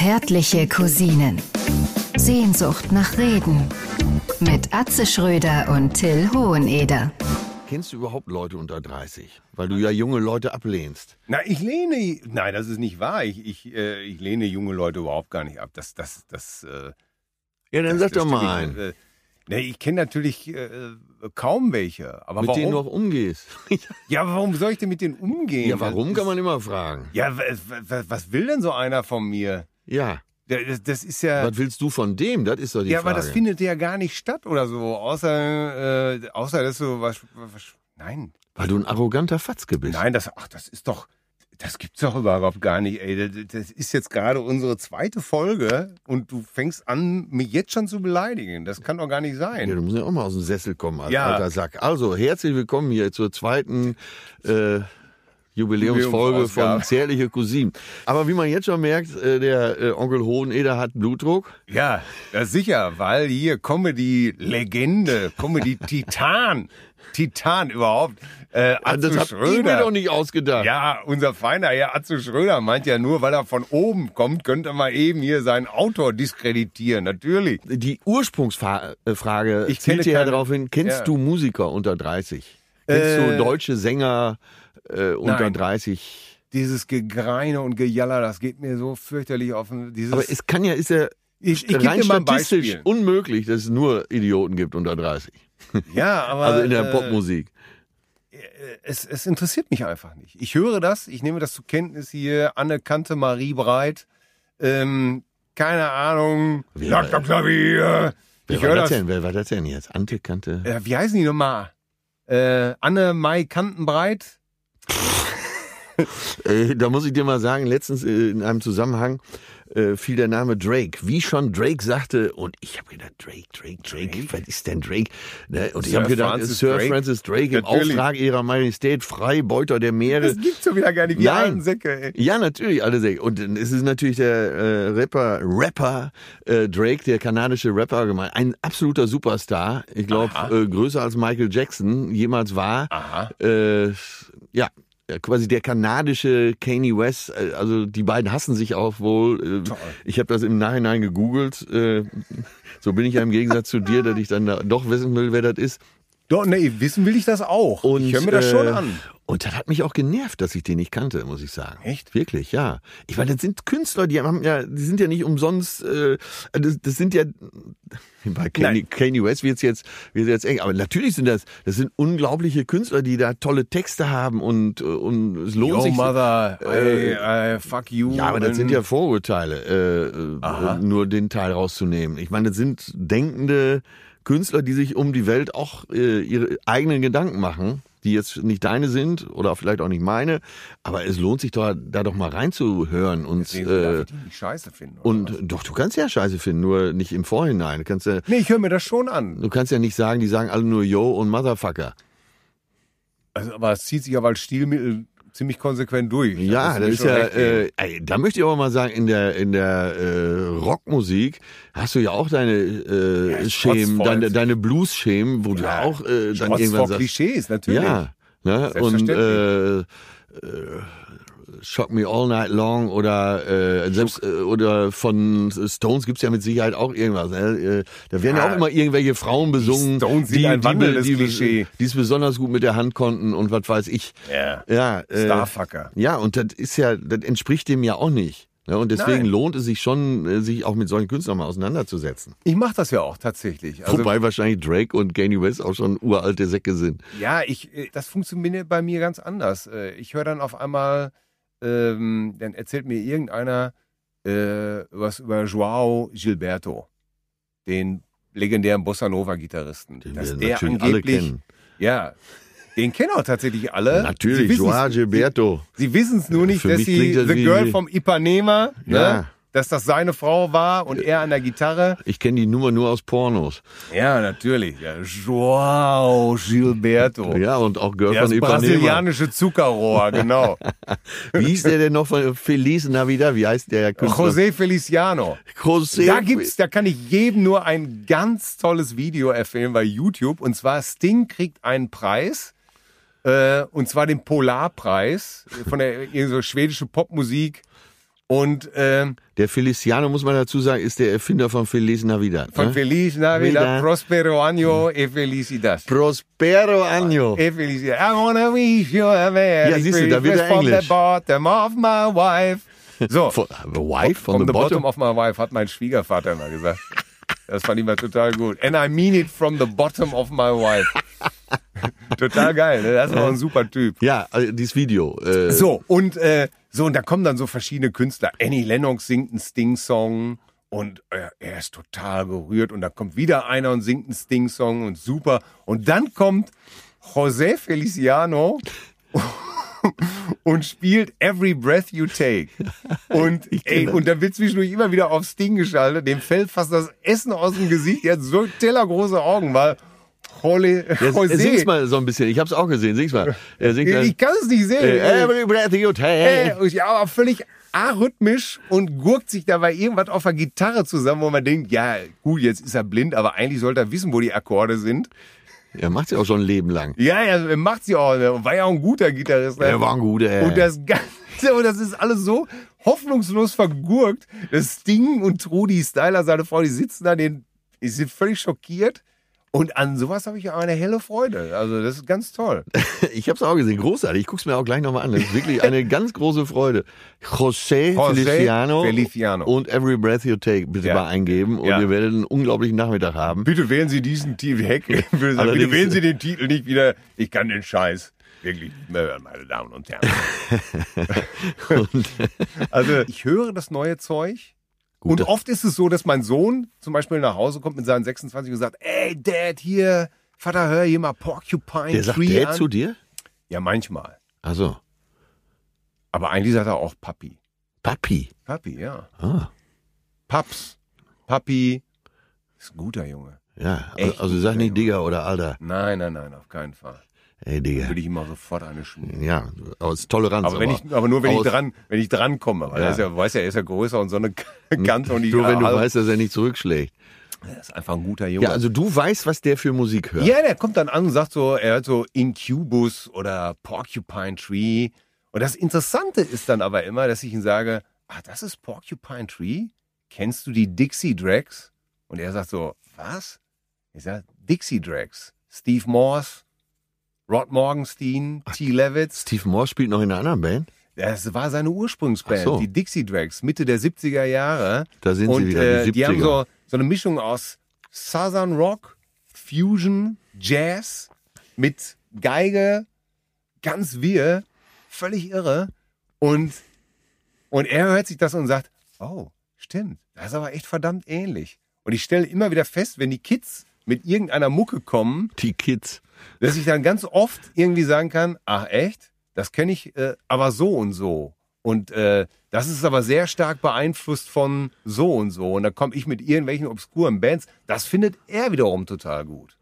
Zärtliche Cousinen. Sehnsucht nach Reden. Mit Atze Schröder und Till Hoheneder. Kennst du überhaupt Leute unter 30? Weil du ja junge Leute ablehnst. Na, ich lehne, nein, das ist nicht wahr. Ich, ich, äh, ich lehne junge Leute überhaupt gar nicht ab. Das, das, das, äh, Ja, dann das, sag das doch mal einen. Äh, nee, ich kenne natürlich äh, kaum welche. Aber mit warum? denen du auch umgehst. ja, aber warum soll ich denn mit denen umgehen? ja, warum Das kann man immer fragen. Ja, wa- wa- was will denn so einer von mir? Ja, Ja, Das, das ist ja. was willst du von dem? Das ist doch die ja, Frage. aber das findet ja gar nicht statt oder so. Außer, äh, außer dass du was, was. Nein. Weil du ein arroganter Fatzke bist. Nein, das, ach, das ist doch. Das gibt's doch überhaupt gar nicht, ey. Das, das ist jetzt gerade unsere zweite Folge und du fängst an, mich jetzt schon zu beleidigen. Das kann doch gar nicht Ja, sein. du musst ja auch mal aus dem Sessel kommen, als Ja. alter Sack. Also, herzlich willkommen hier zur zweiten äh, Jubiläumsfolge von Zärtliche Cousinen. Aber wie man jetzt schon merkt, äh, der äh, Onkel Hoheneder hat Blutdruck. Ja, das sicher, weil hier Comedy-Legende, Comedy-Titan, Titan überhaupt, äh, Atze das hab ich mir doch nicht ausgedacht. Ja, unser feiner Herr Atze Schröder meint ja nur, weil er von oben kommt, könnte mal eben hier seinen Autor diskreditieren. Natürlich. Die Ursprungsfrage Ich zielt ja darauf hin, kennst Ja. du Musiker unter 30? Kennst du Äh, deutsche Sänger äh, unter nein. 30? Dieses Gegreine und Gejaller, das geht mir so fürchterlich auf den, dieses, Aber es kann ja, ist ja ich, ich rein statistisch Beispiel. unmöglich, dass es nur Idioten gibt unter 30. Ja, aber, Also in der äh, Popmusik. es, es interessiert mich einfach nicht. Ich höre das, ich nehme das zur Kenntnis hier, Anne-Kante Marie Breit, ähm, keine Ahnung, Wer- Dr. Klavier. Wer Ich war das denn? Wer war das denn jetzt? Ante Kante? Äh, wie heißen die nochmal? Äh, Anne Mai Kantenbreit? Äh, da muss ich dir mal sagen, letztens äh, in einem Zusammenhang äh, fiel der Name Drake. Wie schon Drake sagte, und ich habe gedacht, Drake, Drake, Drake, was ist denn Drake? Ne? Und ich Sir habe gedacht, Francis Sir Drake? Francis Drake im Natürlich. Auftrag ihrer Majestät, Freibeuter der Meere. Das gibt's doch wieder gar nicht, die Nein. alten Säcke. Ey. Ja, natürlich, alle sehr. Und es ist natürlich der äh, Rapper, Rapper äh, Drake, der kanadische Rapper, gemeint. Ein absoluter Superstar. Ich glaube, größer als Michael Jackson jemals war. Aha. Ja, quasi der kanadische Kanye West. äh, Also die beiden hassen sich auch wohl. Äh, Ich habe das im Nachhinein gegoogelt. Äh, so bin ich ja im Gegensatz zu dir, dass ich dann da doch wissen will, wer das ist. Doch, nee, wissen will ich das auch. Und, ich höre mir das äh, schon an. Und das hat mich auch genervt, dass ich den nicht kannte, muss ich sagen. Echt? Wirklich, ja. Ich meine, das sind Künstler, die haben ja, die sind ja nicht umsonst, äh, das, das sind ja, bei Kanye. Kanye West wird's jetzt, wird's jetzt eng, aber natürlich sind das, das sind unglaubliche Künstler, die da tolle Texte haben und, äh, und es lohnt Yo, sich. Mother, äh, ey, äh, fuck you. Ja, aber das sind ja Vorurteile, äh, äh, nur den Teil rauszunehmen. Ich meine, das sind denkende Künstler, die sich um die Welt auch äh, ihre eigenen Gedanken machen, die jetzt nicht deine sind oder vielleicht auch nicht meine, aber es lohnt sich doch, da doch mal reinzuhören und Deswegen äh, ich die nicht scheiße finden. und was? doch, du kannst ja Scheiße finden, nur nicht im Vorhinein. Du kannst ja, Nee, ich höre mir das schon an. du kannst ja nicht sagen, die sagen alle nur Yo und Motherfucker. Also, aber es zieht sich aber als Stilmittel ziemlich konsequent durch. Ja, musst du das ist ja, äh, ey, da möchte ich aber mal sagen, in der in der äh, Rockmusik hast du ja auch deine äh, Ja, Schemen, deine, deine Blues-Schemen, wo du Ja, auch äh, dann irgendwann vor sagst, Klischees, natürlich. ja, ne? und äh, äh, Shock Me All Night Long oder äh, selbst äh, oder von Stones gibt's ja mit Sicherheit auch irgendwas. Ne? Äh, Da werden ja Ja, auch immer irgendwelche Frauen besungen, Stones sind ein wandelndes die, Klischee. die es besonders gut mit der Hand konnten und was weiß ich. Ja. Ja, äh, Starfucker. ja, und das ist ja, das entspricht dem ja auch nicht. Ja, und deswegen Nein. lohnt es sich schon, äh, sich auch mit solchen Künstlern mal auseinanderzusetzen. Ich mache das ja auch tatsächlich. Also, Wobei wahrscheinlich Drake und Kanye West auch schon uralte Säcke sind. Ja, ich, äh, das funktioniert bei mir ganz anders. Ich höre dann auf einmal, ähm, dann erzählt mir irgendeiner äh, was über Joao Gilberto, den legendären Bossa Nova Gitarristen. Den Dass wir natürlich alle kennen. ja, den kennen auch tatsächlich alle. Natürlich, Sie Joao Gilberto. Sie wissen es nur nicht, dass sie das The Girl vom Ipanema, ne, Ja. Dass das seine Frau war und er an der Gitarre. Ich kenne die Nummer nur aus Pornos. Ja, natürlich. Ja, Joao Gilberto. Ja, und auch Girl Das von Ipanema. brasilianische Zuckerrohr, genau. Wie hieß der denn noch von Feliz Navidad? Wie heißt der Künstler? José Feliciano. José. Da gibt's, da kann ich jedem nur ein ganz tolles Video empfehlen bei YouTube. Und zwar Sting kriegt einen Preis. Äh, und zwar den Polarpreis von der so schwedische Popmusik. Und ähm, Der Feliciano, muss man dazu sagen, ist der Erfinder von Feliz Navidad. von ne? Feliz Navidad, Vida. Prospero Año e Felicidad. Prospero Año. E Felicidad. I wanna wish you a very Ja, siehst du, da wird er from the Englisch. bottom of my wife. So, Von- the wife from, from, the bottom of my wife, hat mein Schwiegervater immer gesagt. Das fand ich mal total gut. And I mean it from the bottom of my wife. total geil, ne? Das ist auch ein super Typ. Ja, also dieses Video. Äh, So, und äh, so, und da kommen dann so verschiedene Künstler. Annie Lennox singt einen Sting-Song und äh, er ist total gerührt. Und da kommt wieder einer und singt einen Sting-Song und super. Und dann kommt José Feliciano und spielt Every Breath You Take. Und, ey, und dann wird zwischendurch immer wieder auf Sting geschaltet. Dem fällt fast das Essen aus dem Gesicht. Er hat so tellergroße Augen, weil Jole, José, sing's mal so ein bisschen. Ich hab's auch gesehen. Sing's mal. Er singt dann, ich kann es nicht sehen. äh, Every breath you take. Ja, aber völlig arrhythmisch und gurkt sich dabei irgendwas auf der Gitarre zusammen, wo man denkt, ja, gut, jetzt ist er blind, aber eigentlich sollte er wissen, wo die Akkorde sind. Er macht's ja auch schon ein Leben lang. Ja, er macht sie auch. Er war ja auch ein guter Gitarrist. ne? Er war ein guter. Und das Ganze, und das ist alles so hoffnungslos vergurkt. Das Sting und Trudi Styler, seine Frau, die sitzen da, den, die sind völlig schockiert. Und an sowas habe ich ja eine helle Freude. Also das ist ganz toll. Ich hab's auch gesehen. Großartig. Ich guck's mir auch gleich nochmal an. Das ist wirklich eine ganz große Freude. José, José Feliciano, Feliciano. und Every Breath You Take bitte Ja. mal eingeben und Ja. ihr werdet einen unglaublichen Nachmittag haben. Bitte wählen Sie diesen Titel Heck. Bitte wählen Sie den Titel nicht wieder. Ich kann den Scheiß wirklich hören, meine Damen und Herren. also ich höre das neue Zeug. Gut. Und oft ist es so, dass mein Sohn zum Beispiel nach Hause kommt mit seinen 26 und sagt, ey Dad, hier, Vater, hör hier mal Porcupine Der sagt Tree Dad an. zu dir? Ja, manchmal. Also, Aber eigentlich sagt er auch Papi. Papi. Papi, ja. Ah, Paps. Papi. Ist ein guter Junge. ja. Echt Also sag nicht. Digga oder Alter. Nein, nein, nein, auf keinen Fall. Ey, Digga. Würde ich ihm auch sofort eine schmieren. Ja, aus Toleranz. Aber, wenn ich, aber nur wenn ich dran, wenn ich dran komme, weil Ja. er ist ja, weiß ja, er ist ja größer und so eine Kante und die Nur wenn du weißt, dass er nicht zurückschlägt. er ist einfach ein guter Junge. Ja, also du weißt, was der für Musik hört. ja, der kommt dann an und sagt so, er hört so Incubus oder Porcupine Tree. Und das Interessante ist dann aber immer, dass ich ihm sage, ah, das ist Porcupine Tree? Kennst du die Dixie Drags? Und er sagt so, was? Ich sage, Dixie Drags. Steve Morse, Rod Morgenstein, T. Levitz. Steve Moore spielt noch in einer anderen Band. Das war seine Ursprungsband, so. die Dixie Drags, Mitte der 70er Jahre. Da sind und sie wieder, äh, die 70er. die haben so, so eine Mischung aus Southern Rock, Fusion, Jazz mit Geige, ganz wir, völlig irre. Und, und er hört sich das und sagt, oh, stimmt, das ist aber echt verdammt ähnlich. Und ich stelle immer wieder fest, wenn die Kids mit irgendeiner Mucke kommen, die Kids. dass ich dann ganz oft irgendwie sagen kann, ach echt, das kenne ich äh, aber so und so. Und äh, das ist aber sehr stark beeinflusst von so und so. Und dann komme ich mit irgendwelchen obskuren Bands. Das findet er wiederum total gut.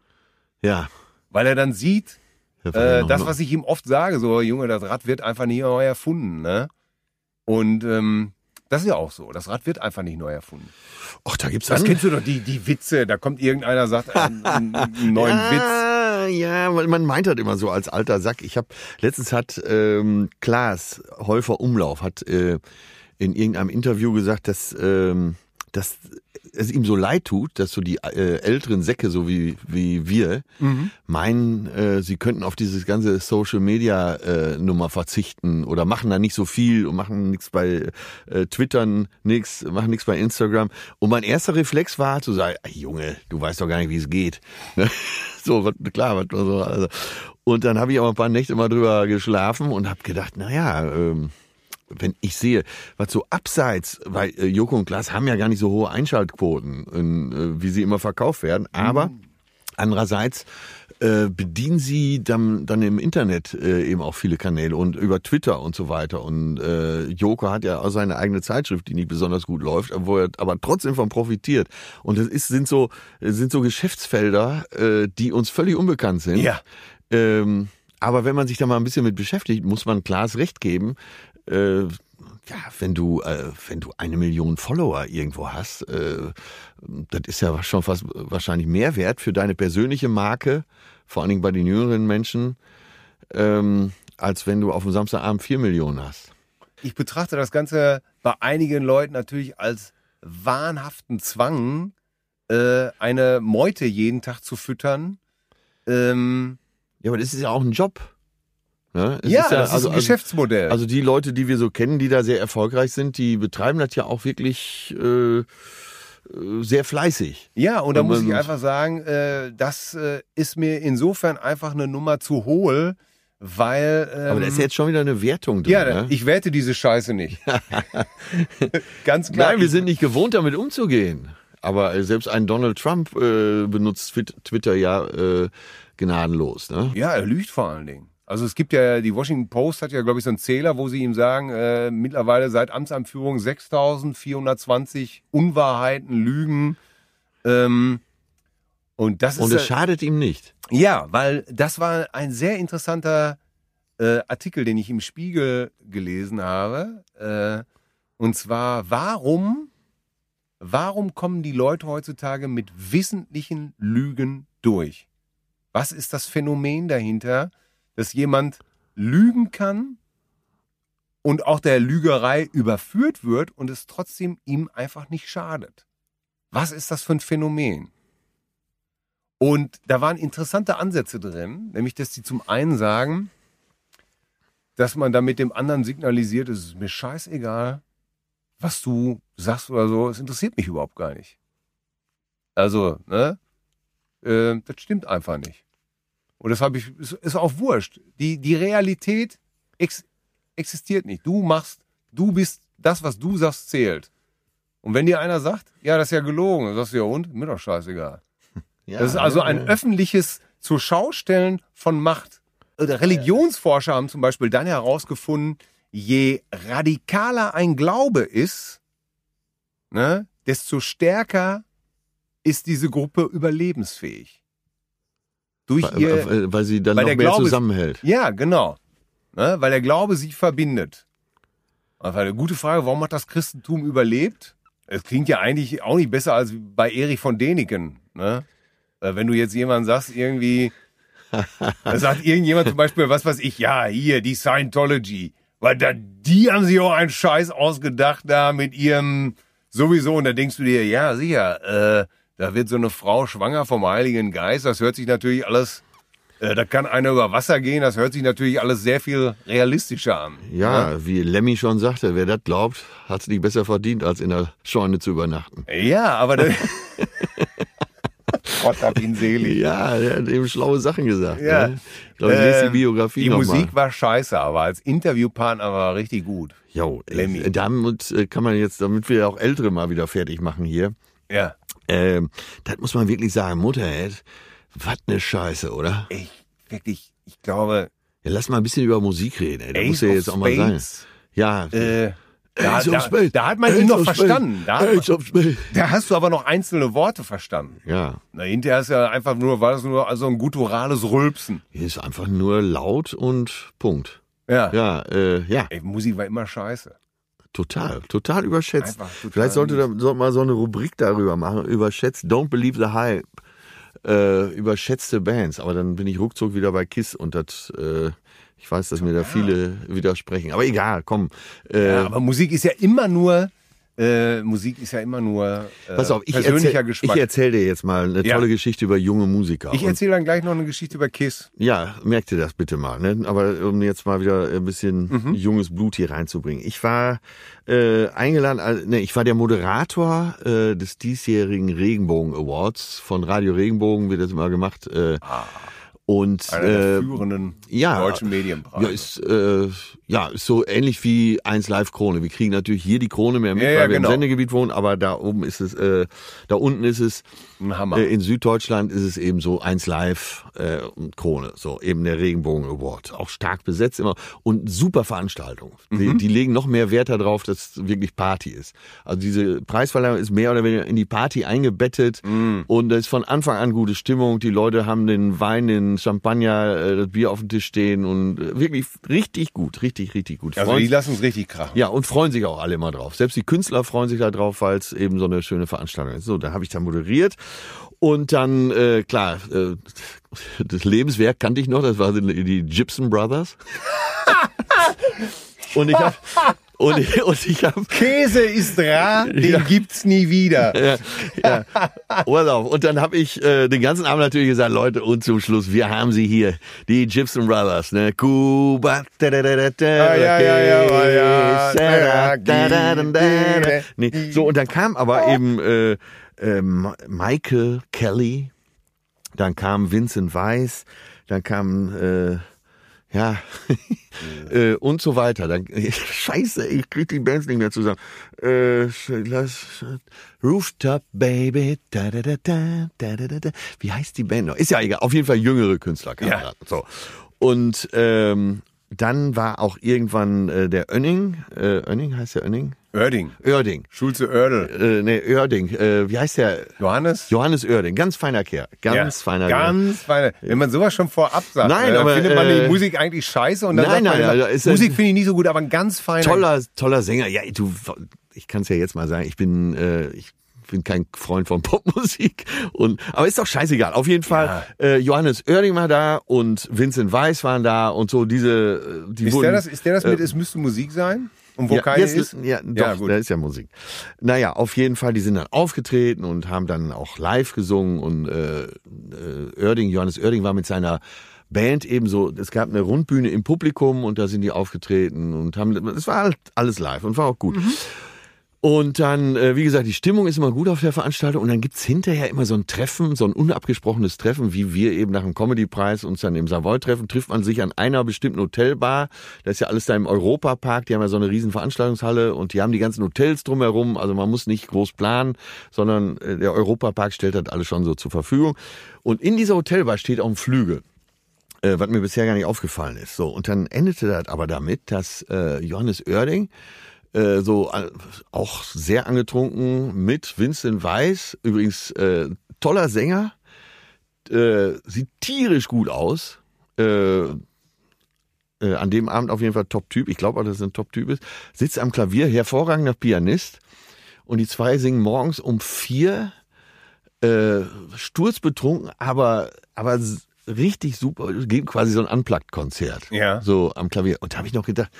Ja. Weil er dann sieht, äh, das, was ich ihm oft sage, so, Junge, das Rad wird einfach nicht neu erfunden. Ne? Und ähm, das ist ja auch so. Das Rad wird einfach nicht neu erfunden. Och, da gibt's Das andere- kennst du doch, die, die Witze. Da kommt irgendeiner, sagt einen, einen, einen neuen Witz. ja, Ja, weil man meint halt immer so als alter Sack. Ich habe letztens hat ähm, Klaas Häufer Umlauf hat äh, in irgendeinem Interview gesagt, dass ähm, dass es ihm so leid tut, dass so die äh, älteren Säcke, so wie wie wir, meinen, äh, sie könnten auf dieses ganze Social Media äh, Nummer verzichten oder machen da nicht so viel und machen nichts bei äh, Twittern, nichts, machen nichts bei Instagram. Und mein erster Reflex war zu sagen, "Ey, Junge, du weißt doch gar nicht, wie es geht. so, was, klar, was, so, also. Und dann habe ich auch ein paar Nächte mal drüber geschlafen und habe gedacht, na ja, ähm, wenn ich sehe, was so abseits, weil äh, Joko und Klaas haben ja gar nicht so hohe Einschaltquoten, in, äh, wie sie immer verkauft werden, aber andererseits äh, bedienen sie dann, dann im Internet eben auch viele Kanäle und über Twitter und so weiter. Und äh, Joko hat ja auch seine eigene Zeitschrift, die nicht besonders gut läuft, wo er aber trotzdem von profitiert. Und das ist, sind so sind so Geschäftsfelder, äh, die uns völlig unbekannt sind. Ja. Ähm, aber wenn man sich da mal ein bisschen mit beschäftigt, muss man Klaas recht geben. Äh, ja, wenn du, äh, wenn du eine Million Follower irgendwo hast, äh, das ist ja schon fast wahrscheinlich mehr wert für deine persönliche Marke, vor allen Dingen bei den jüngeren Menschen, ähm, als wenn du auf dem Samstagabend vier Millionen hast. Ich betrachte das Ganze bei einigen Leuten natürlich als wahnhaften Zwang, äh, eine Meute jeden Tag zu füttern. Ähm, Ja, aber das ist ja auch ein Job. Ne? Ja, das ist also, ein also, Geschäftsmodell. also die Leute, die wir so kennen, die da sehr erfolgreich sind, die betreiben das ja auch wirklich äh, äh, sehr fleißig. Ja, und da muss ich einfach sagen, äh, das äh, ist mir insofern einfach eine Nummer zu hohl, weil. Ähm, Aber da ist jetzt schon wieder eine Wertung drin. ja, ne? ich werte diese Scheiße nicht. Ganz klar. Nein, wir sind nicht gewohnt, damit umzugehen. Aber äh, selbst ein Donald Trump äh, benutzt Twit- Twitter ja gnadenlos. Ne? Ja, er lügt vor allen Dingen. Also es gibt ja, die Washington Post hat ja, glaube ich, so einen Zähler, wo sie ihm sagen, äh, mittlerweile seit Amtsanführung 6.420 Unwahrheiten, Lügen. Ähm, und das Und ist es ja- schadet ihm nicht. Ja, weil das war ein sehr interessanter äh, Artikel, den ich im Spiegel gelesen habe. Äh, und zwar, warum, warum kommen die Leute heutzutage mit wissentlichen Lügen durch? Was ist das Phänomen dahinter, dass jemand lügen kann und auch der Lügerei überführt wird und es trotzdem ihm einfach nicht schadet? Was ist das für ein Phänomen? Und da waren interessante Ansätze drin, nämlich dass die zum einen sagen, dass man damit dem anderen signalisiert, es ist mir scheißegal, was du sagst oder so, es interessiert mich überhaupt gar nicht. Also, ne? Äh, das stimmt einfach nicht. Und das habe ich, ist, ist auch wurscht. Die, die Realität ex, existiert nicht. Du machst, du bist, das, was du sagst, zählt. Und wenn dir einer sagt, ja, das ist ja gelogen, dann sagst du ja und, mir doch scheißegal. Ja, Das ist also ein ja. öffentliches zur Schaustellen von Macht. Religionsforscher haben zum Beispiel dann herausgefunden, je radikaler ein Glaube ist, ne, desto stärker ist diese Gruppe überlebensfähig. Durch Weil, ihr, weil- sie dann weil noch mehr Glaube zusammenhält. ja, genau. Ne, weil der Glaube sie verbindet. Also eine gute Frage, warum hat das Christentum überlebt? Es klingt ja eigentlich auch nicht besser als bei Erich von Däniken. Ne? Äh, Wenn du jetzt jemand sagst, irgendwie, da sagt irgendjemand zum Beispiel, was weiß ich, ja, hier, die Scientology. Weil da, die haben sich auch einen Scheiß ausgedacht da mit ihrem sowieso. Und da denkst du dir, ja, sicher, äh, da wird so eine Frau schwanger vom Heiligen Geist. Das hört sich natürlich alles, äh, da kann einer über Wasser gehen. Das hört sich natürlich alles sehr viel realistischer an. Ja, wie Lemmy schon sagte, wer das glaubt, hat es nicht besser verdient, als in der Scheune zu übernachten. Ja, aber da, Gott hab ihn selig. Ja, der hat eben schlaue Sachen gesagt. Ja. Ne? Ich glaube, ich lese die Ähm, Biografie Die noch Musik mal. war scheiße, aber als Interviewpartner war er richtig gut. Jo, Lemmy. äh, damit äh, kann man jetzt, damit wir auch Ältere mal wieder fertig machen hier, Ja. Ähm, das muss man wirklich sagen, Mutterhead, was ne Scheiße, oder? Ich, wirklich, ich glaube, Ja, lass mal ein bisschen über Musik reden, ey. Da muss ja jetzt auch mal sein. Ja, Äh, da, da, da hat man Ace ihn noch verstanden. Da, man, da hast du aber noch einzelne Worte verstanden. Ja, Na, hinterher ist ja einfach nur, war das nur also ein gutturales Rülpsen. hier ist einfach nur laut und Punkt. Ja. Ja, äh, ja, Ey, Musik war immer scheiße. Total, total überschätzt. Total Vielleicht sollte da mies. sollte mal so eine Rubrik darüber machen, überschätzt, don't believe the hype, äh, überschätzte Bands. Aber dann bin ich ruckzuck wieder bei Kiss und das, äh, ich weiß, dass mir da viele widersprechen. Aber egal, komm. Äh, Ja, aber Musik ist ja immer nur, äh, Musik ist ja immer nur äh, pass auf, ich persönlicher erzähl, Geschmack. ich erzähl dir jetzt mal eine Ja. tolle Geschichte über junge Musiker. Ich erzähle dann gleich noch eine Geschichte über Kiss. Ja, merkt ihr das bitte mal. Ne? Aber um jetzt mal wieder ein bisschen Mhm. junges Blut hier reinzubringen. Ich war äh, eingeladen, also, ne, ich war der Moderator äh, des diesjährigen Regenbogen Awards von Radio Regenbogen, wird das immer gemacht. Äh, und Einer der äh, führenden ja, deutschen Medienpreise. ja, ist, äh, ja, ist so ähnlich wie 1 Live Krone. Wir kriegen natürlich hier die Krone mehr mit, Ja, ja, weil wir genau. im Sendegebiet wohnen, aber da oben ist es, äh, da unten ist es ein Hammer. äh, in Süddeutschland ist es eben so 1 Live äh, und Krone, so eben der Regenbogen Award. Auch stark besetzt immer und super Veranstaltung. Mhm. Die, die legen noch mehr Wert darauf, dass es wirklich Party ist. Also diese Preisverleihung ist mehr oder weniger in die Party eingebettet Mhm. und da ist von Anfang an gute Stimmung. Die Leute haben den Wein, den Champagner, äh, das Bier auf dem Tisch stehen und äh, wirklich richtig gut, richtig, richtig gut. also Freuen- die lassen es richtig krachen. ja, und freuen sich auch alle immer drauf. Selbst die Künstler freuen sich da drauf, weil es eben so eine schöne Veranstaltung ist. So, da habe ich da moderiert. Und dann, äh, klar, äh, das Lebenswerk kannte ich noch, das war die, die Gibson Brothers. Und ich habe Und, und ich habe Käse ist rar, den Ja. gibt's nie wieder. ja, ja. Urlaub. Und dann habe ich äh, den ganzen Abend natürlich gesagt, Leute, und zum Schluss, wir haben sie hier, die Gibson Brothers, ne? Cuba. Da, da, da, da, ja, ja, ja, ja, ja. Nee. So, und dann kam aber eben äh, äh, Michael Kelly, dann kam Vincent Weiss, dann kam äh, ja äh, und so weiter. Dann, Scheiße, ich krieg die Bands nicht mehr zusammen. Äh, lass, Rooftop Baby. Da, da, da, da, da, da, da. Wie heißt die Band noch? Ist ja egal. Auf jeden Fall jüngere Künstler. Ja. So und ähm, dann war auch irgendwann äh, der Önning. Äh, Önning heißt der Önning? Oerding. Oerding. Schulze Oerdel. Äh, nee, Oerding. Äh, wie heißt der? Johannes? Johannes Oerding. Ganz feiner Kerl. Ganz Ja, feiner Kerl. Ganz feiner. Wenn man sowas schon vorab sagt, Nein, ne, dann aber, findet man äh, die Musik eigentlich scheiße und dann nein, sagt man nein, immer, also ja- Musik finde ich nicht so gut, aber ein ganz feiner. toller, toller Sänger. Ja, du, ich kann es ja jetzt mal sagen, ich bin, äh, ich bin kein Freund von Popmusik. Und, aber ist doch scheißegal. Auf jeden Fall, äh, Johannes Oerding war da und Vincent Weiss waren da und so diese, äh, die Ist wurden, der das, ist der das mit, äh, es müsste Musik sein? Und wo ja, keine jetzt, ist? Ja, doch, gut. da ist ja Musik. Naja, auf jeden Fall, die sind dann aufgetreten und haben dann auch live gesungen und äh, äh, Oerding, Johannes Oerding war mit seiner Band ebenso, es gab eine Rundbühne im Publikum und da sind die aufgetreten und haben, es war halt alles live und war auch gut. Und dann, äh, wie gesagt, die Stimmung ist immer gut auf der Veranstaltung und dann gibt's hinterher immer so ein Treffen, so ein unabgesprochenes Treffen, wie wir eben nach dem Comedy-Preis uns dann im Savoy treffen, trifft man sich an einer bestimmten Hotelbar. Das ist ja alles da im Europapark, die haben ja so eine riesen Veranstaltungshalle und die haben die ganzen Hotels drumherum, also man muss nicht groß planen, sondern äh, der Europapark stellt das alles schon so zur Verfügung. Und in dieser Hotelbar steht auch ein Flügel äh, was mir bisher gar nicht aufgefallen ist. So, und dann endete das aber damit, dass äh, Johannes Oerding äh, so äh, auch sehr angetrunken mit Vincent Weiss, übrigens äh, toller Sänger, äh, sieht tierisch gut aus. Äh, an dem Abend auf jeden Fall Top-Typ, ich glaube auch, dass es ein Top-Typ ist, sitzt am Klavier, hervorragender Pianist. Und die zwei singen morgens um vier. Sturzbetrunken, aber, aber richtig super, geben quasi so ein Unplugged-Konzert. Ja. So am Klavier. Und da habe ich noch gedacht,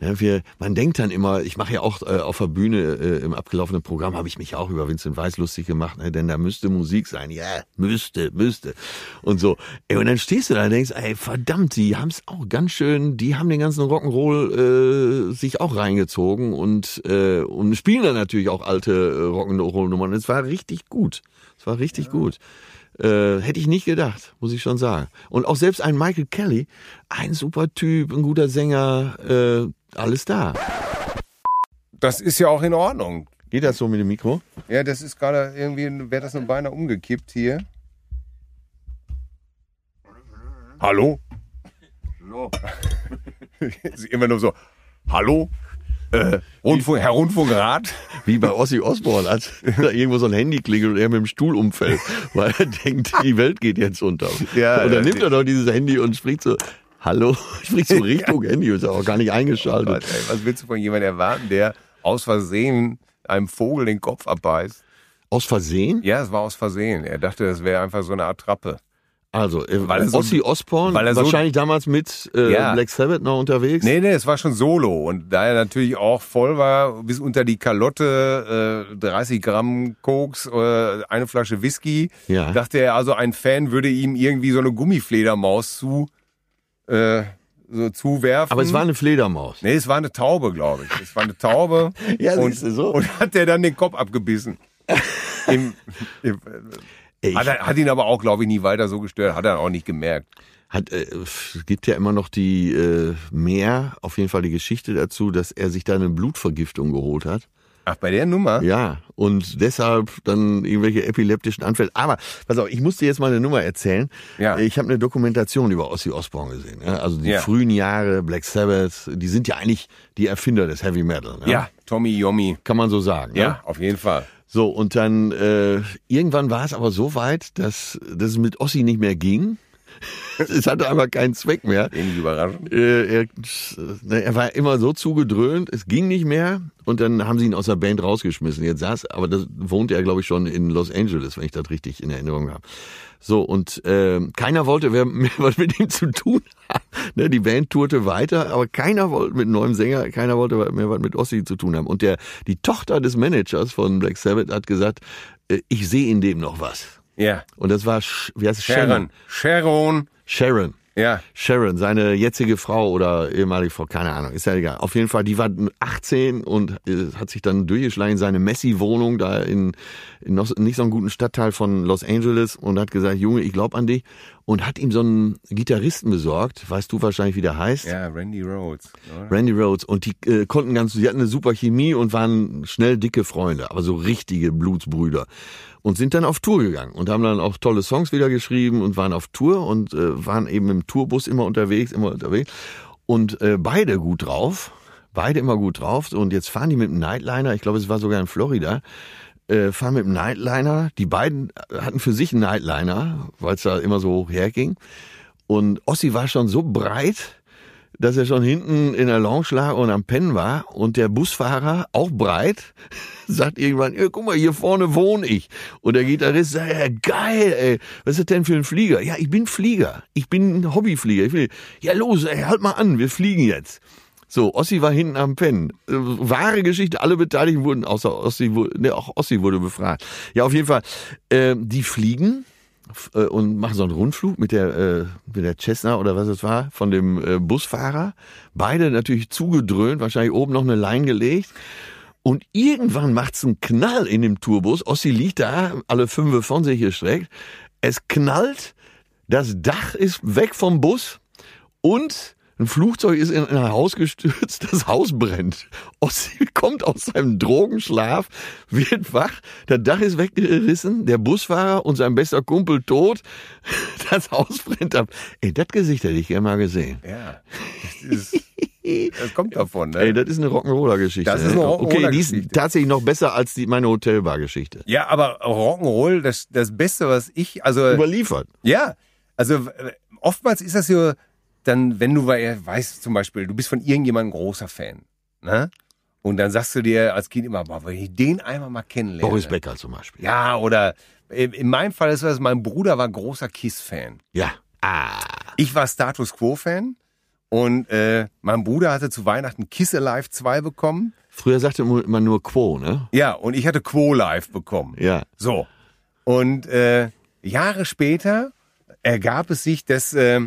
ne, wir, man denkt dann immer, ich mache ja auch äh, auf der Bühne äh, im abgelaufenen Programm, habe ich mich auch über Vincent Weiss lustig gemacht, ne, denn da müsste Musik sein. Ja, müsste, müsste. Und so. Ey, und dann stehst du da und denkst, ey, verdammt, die haben es auch ganz schön, die haben den ganzen Rock'n'Roll äh, sich auch reingezogen und, äh, und spielen dann natürlich auch alte äh, Rock'n'Roll-Nummern. Es war richtig gut. Es war richtig gut. Äh, hätte ich nicht gedacht, muss ich schon sagen. Und auch selbst ein Michael Kelly, ein super Typ, ein guter Sänger, äh, alles da. Das ist ja auch in Ordnung. Geht das so mit dem Mikro? Ja, das ist gerade irgendwie, wäre das nur beinahe umgekippt hier. Hallo? Ist immer nur so, hallo? Äh, Rundfunk, Herr Rundfunkrat? Wie bei Ossi Osborn, als da irgendwo so ein Handy klingelt und er mit dem Stuhl umfällt, weil er denkt, die Welt geht jetzt unter. Ja, und dann nimmt er doch dieses Handy und spricht so, hallo, spricht so Richtung Handy, ist ja auch gar nicht eingeschaltet. Gott, ey, was willst du von jemandem erwarten, der aus Versehen einem Vogel den Kopf abbeißt? Aus Versehen? Ja, es war aus Versehen. Er dachte, das wäre einfach so eine Attrappe. Also, äh, Weil so- Ossi Osborn, weil er so- wahrscheinlich damals mit äh, Ja. Black Sabbath noch unterwegs. Nee, nee, es war schon Solo. Und da er natürlich auch voll war, bis unter die Kalotte, äh, 30 Gramm Koks, äh, eine Flasche Whisky, Ja. dachte er, also ein Fan würde ihm irgendwie so eine Gummifledermaus zu, äh, so zuwerfen. Aber es war eine Fledermaus. Nee, es war eine Taube, glaube ich. Es war eine Taube. Ja, und, so. und hat der dann den Kopf abgebissen. Im, im, Ey, hat, er, hat ihn aber auch, glaube ich, nie weiter so gestört. Hat er auch nicht gemerkt. Hat, äh, es gibt ja immer noch die äh, mehr, auf jeden Fall die Geschichte dazu, dass er sich da eine Blutvergiftung geholt hat. Ach, bei der Nummer? Ja, und deshalb dann irgendwelche epileptischen Anfälle. Aber, pass auf, ich muss dir jetzt mal eine Nummer erzählen. Ja. Ich habe eine Dokumentation über Ozzy Osbourne gesehen. Ja? Also die Ja. frühen Jahre, Black Sabbath, die sind ja eigentlich die Erfinder des Heavy Metal. Ne? Ja, Tommy Yomi. Kann man so sagen. Ne? Ja, auf jeden Fall. So, und dann äh, irgendwann war es aber so weit, dass, dass es mit Ossi nicht mehr ging. Es hatte einfach keinen Zweck mehr. Wenig überraschend. Äh, er, ne, er war immer so zugedröhnt, es ging nicht mehr und dann haben sie ihn aus der Band rausgeschmissen. Jetzt saß, aber das wohnte er, glaube ich, schon in Los Angeles, wenn ich das richtig in Erinnerung habe. So, und äh, keiner wollte mehr was mit ihm zu tun haben. Ne, die Band tourte weiter, aber keiner wollte mit neuem Sänger, keiner wollte mehr was mit Ossi zu tun haben. Und der, die Tochter des Managers von Black Sabbath hat gesagt, äh, ich sehe in dem noch was. Ja. Und das war, wie heißt es? Sharon. Sharon. Sharon. Ja. Sharon, seine jetzige Frau oder ehemalige Frau, keine Ahnung, ist ja egal. Auf jeden Fall, die war 18 und äh, hat sich dann durchgeschlagen in seine Messi-Wohnung da in, in nicht so einem guten Stadtteil von Los Angeles und hat gesagt, Junge, ich glaub an dich. Und hat ihm so einen Gitarristen besorgt, weißt du wahrscheinlich, wie der heißt? Ja, Randy Rhodes. Oder? Randy Rhodes. Und die äh, konnten ganz, die hatten eine super Chemie und waren schnell dicke Freunde, aber so richtige Blutsbrüder. Und sind dann auf Tour gegangen und haben dann auch tolle Songs wieder geschrieben und waren auf Tour und äh, waren eben im Tourbus immer unterwegs, immer unterwegs. Und äh, beide gut drauf, beide immer gut drauf. Und jetzt fahren die mit dem Nightliner, ich glaube, es war sogar in Florida, äh, fahren mit dem Nightliner. Die beiden hatten für sich einen Nightliner, weil es da immer so herging. Und Ossi war schon so breit, dass er schon hinten in der Lounge lag und am Pennen war. Und der Busfahrer, auch breit, sagt irgendwann, guck mal, hier vorne wohne ich. Und der Gitarrist sagt, ja, geil, ey, was ist das denn für ein Flieger? Ja, ich bin Flieger. Ich bin Hobbyflieger. Ich will, ja, los, ey, halt mal an, wir fliegen jetzt. So, Ossi war hinten am Pennen. Äh, Wahre Geschichte, alle Beteiligten wurden, außer Ossi, ne, auch Ossi wurde befragt. Ja, auf jeden Fall, äh, die fliegen äh, und machen so einen Rundflug mit der, äh, mit der Cessna oder was es war, von dem äh, Busfahrer. Beide natürlich zugedröhnt, wahrscheinlich oben noch eine Lein gelegt. Und irgendwann macht's einen Knall in dem Tourbus. Ossi liegt da, alle fünf von sich gestreckt. Es knallt, das Dach ist weg vom Bus und ein Flugzeug ist in ein Haus gestürzt, das Haus brennt. Ossi kommt aus seinem Drogenschlaf, wird wach, das Dach ist weggerissen, der Busfahrer und sein bester Kumpel tot, das Haus brennt ab. Ey, das Gesicht hätte ich gerne mal gesehen. Ja. Das, ist, das kommt davon, ne? Ey, das ist eine Rock'n'Roller-Geschichte. Das ist eine Okay, die ist Rock'n'Roller-Geschichte. tatsächlich noch besser als die, meine Hotelbar-Geschichte. ja, aber Rock'n'Roll, das, das Beste, was ich, also, Überliefert. ja, also oftmals ist das so, dann, wenn du wei- weißt zum Beispiel, du bist von irgendjemandem großer Fan, ne? Und dann sagst du dir als Kind immer, boah, wenn ich den einmal mal kennenlerne. Boris Becker zum Beispiel. Ja, oder in in meinem Fall ist das, mein Bruder war großer Kiss-Fan. Ja. Ah. Ich war Status Quo-Fan und äh, mein Bruder hatte zu Weihnachten Kiss Alive 2 bekommen. Früher sagte man nur Quo, ne? Ja, und ich hatte Quo Live bekommen. Ja. So. Und äh, Jahre später ergab es sich, dass, äh,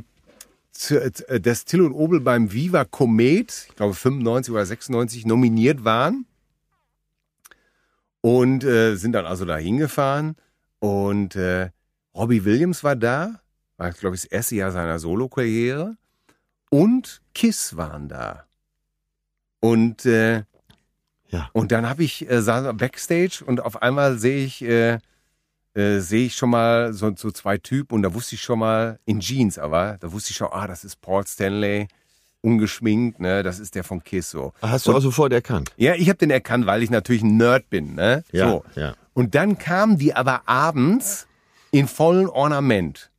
dass Till und Obel beim Viva Comet, ich glaube 95 oder 96, nominiert waren. Und äh, sind dann also da hingefahren. Und äh, Robbie Williams war da, war, glaube ich, das erste Jahr seiner Solo-Karriere. Und Kiss waren da. Und äh, Ja. und dann habe ich äh, saß Backstage und auf einmal sehe ich äh, äh, sehe ich schon mal so, so zwei Typen und da wusste ich schon mal in Jeans, aber da wusste ich schon, ah, das ist Paul Stanley, ungeschminkt, ne, das ist der von Kiss so. Hast du Und- auch sofort erkannt? Ja, ich habe den erkannt, weil ich natürlich ein Nerd bin, ne? so. ja. Und dann kamen die aber abends in vollen Ornament.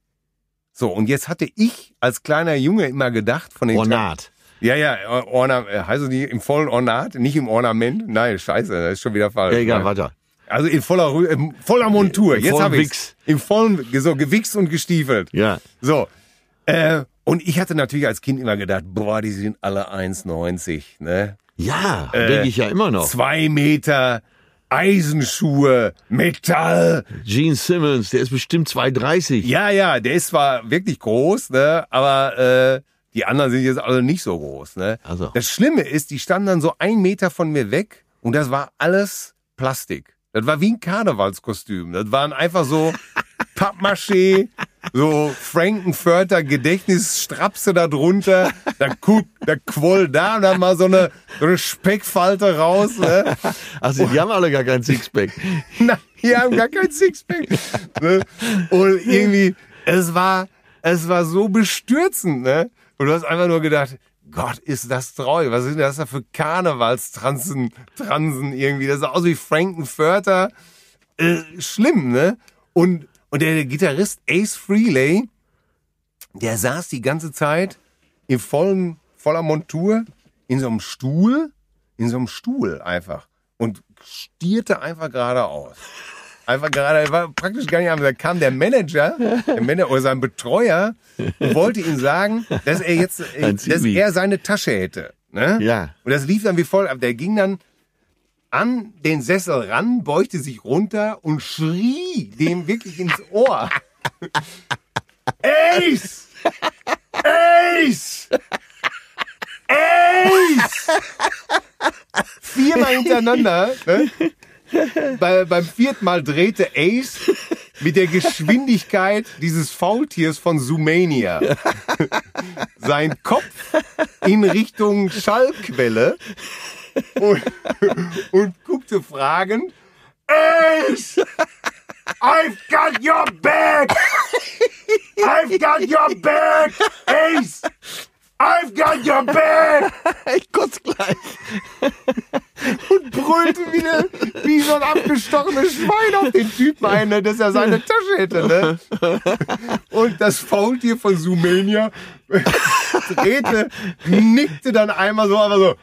So, und jetzt hatte ich als kleiner Junge immer gedacht von den Ornat. ja, ja, Ornament, also die im vollen Ornat, nicht im Ornament. Nein, scheiße, das ist schon wieder falsch. Ja, egal, weiter. Also in voller, Rü- in voller Montur. Im Jetzt habe ich. Im vollen, so gewichst und gestiefelt. Ja. So. Äh, und ich hatte natürlich als Kind immer gedacht, boah, die sind alle 1,90, ne? Ja, Äh, denke ich ja immer noch. Zwei Meter, Eisenschuhe, Metall. Gene Simmons, der ist bestimmt 2,30. Ja, ja, der ist zwar wirklich groß, ne? Aber äh, die anderen sind jetzt alle nicht so groß, ne? Also. Das Schlimme ist, die standen dann so ein Meter von mir weg und das war alles Plastik. Das war wie ein Karnevalskostüm. Das waren einfach so Pappmaché, so Frankenfurter Gedächtnisstrapse da drunter. Da, guck, da quoll da dann mal so eine, so eine Speckfalte raus. Ne? Also, die haben alle gar kein Sixpack. Na, die haben gar kein Sixpack. ne? Und irgendwie, es war, es war so bestürzend, ne? Und du hast einfach nur gedacht, Gott, ist das treu. Was sind das da für Karnevalstransen, Transen irgendwie? Das sah aus wie Frankenfurter. Äh, schlimm, ne? Und, und der Gitarrist Ace Frehley, der saß die ganze Zeit in vollen, voller Montur in so einem Stuhl, in so einem Stuhl einfach und stierte einfach geradeaus. Einfach gerade, er war praktisch gar nicht am, da kam der Manager, der Manager oder sein Betreuer und wollte ihm sagen, dass er jetzt, dass er seine Tasche hätte. Ne? Ja. Und das lief dann wie voll ab. Der ging dann an den Sessel ran, beugte sich runter und schrie dem wirklich ins Ohr. Ace! Ace! Ace! Viermal hintereinander. Ne? Bei, beim vierten Mal drehte Ace mit der Geschwindigkeit dieses Faultiers von Zoomania sein Kopf in Richtung Schallquelle und, und guckte fragend. Ace! I've got your back! I've got your back! Ace! I've got your back! Ich kotze gleich. und brüllte wieder wie so ein abgestochenes Schwein auf den Typen ein, ne, dass er seine Tasche hätte. Ne? Und das Faultier von Zoomania drehte, nickte dann einmal so, aber so.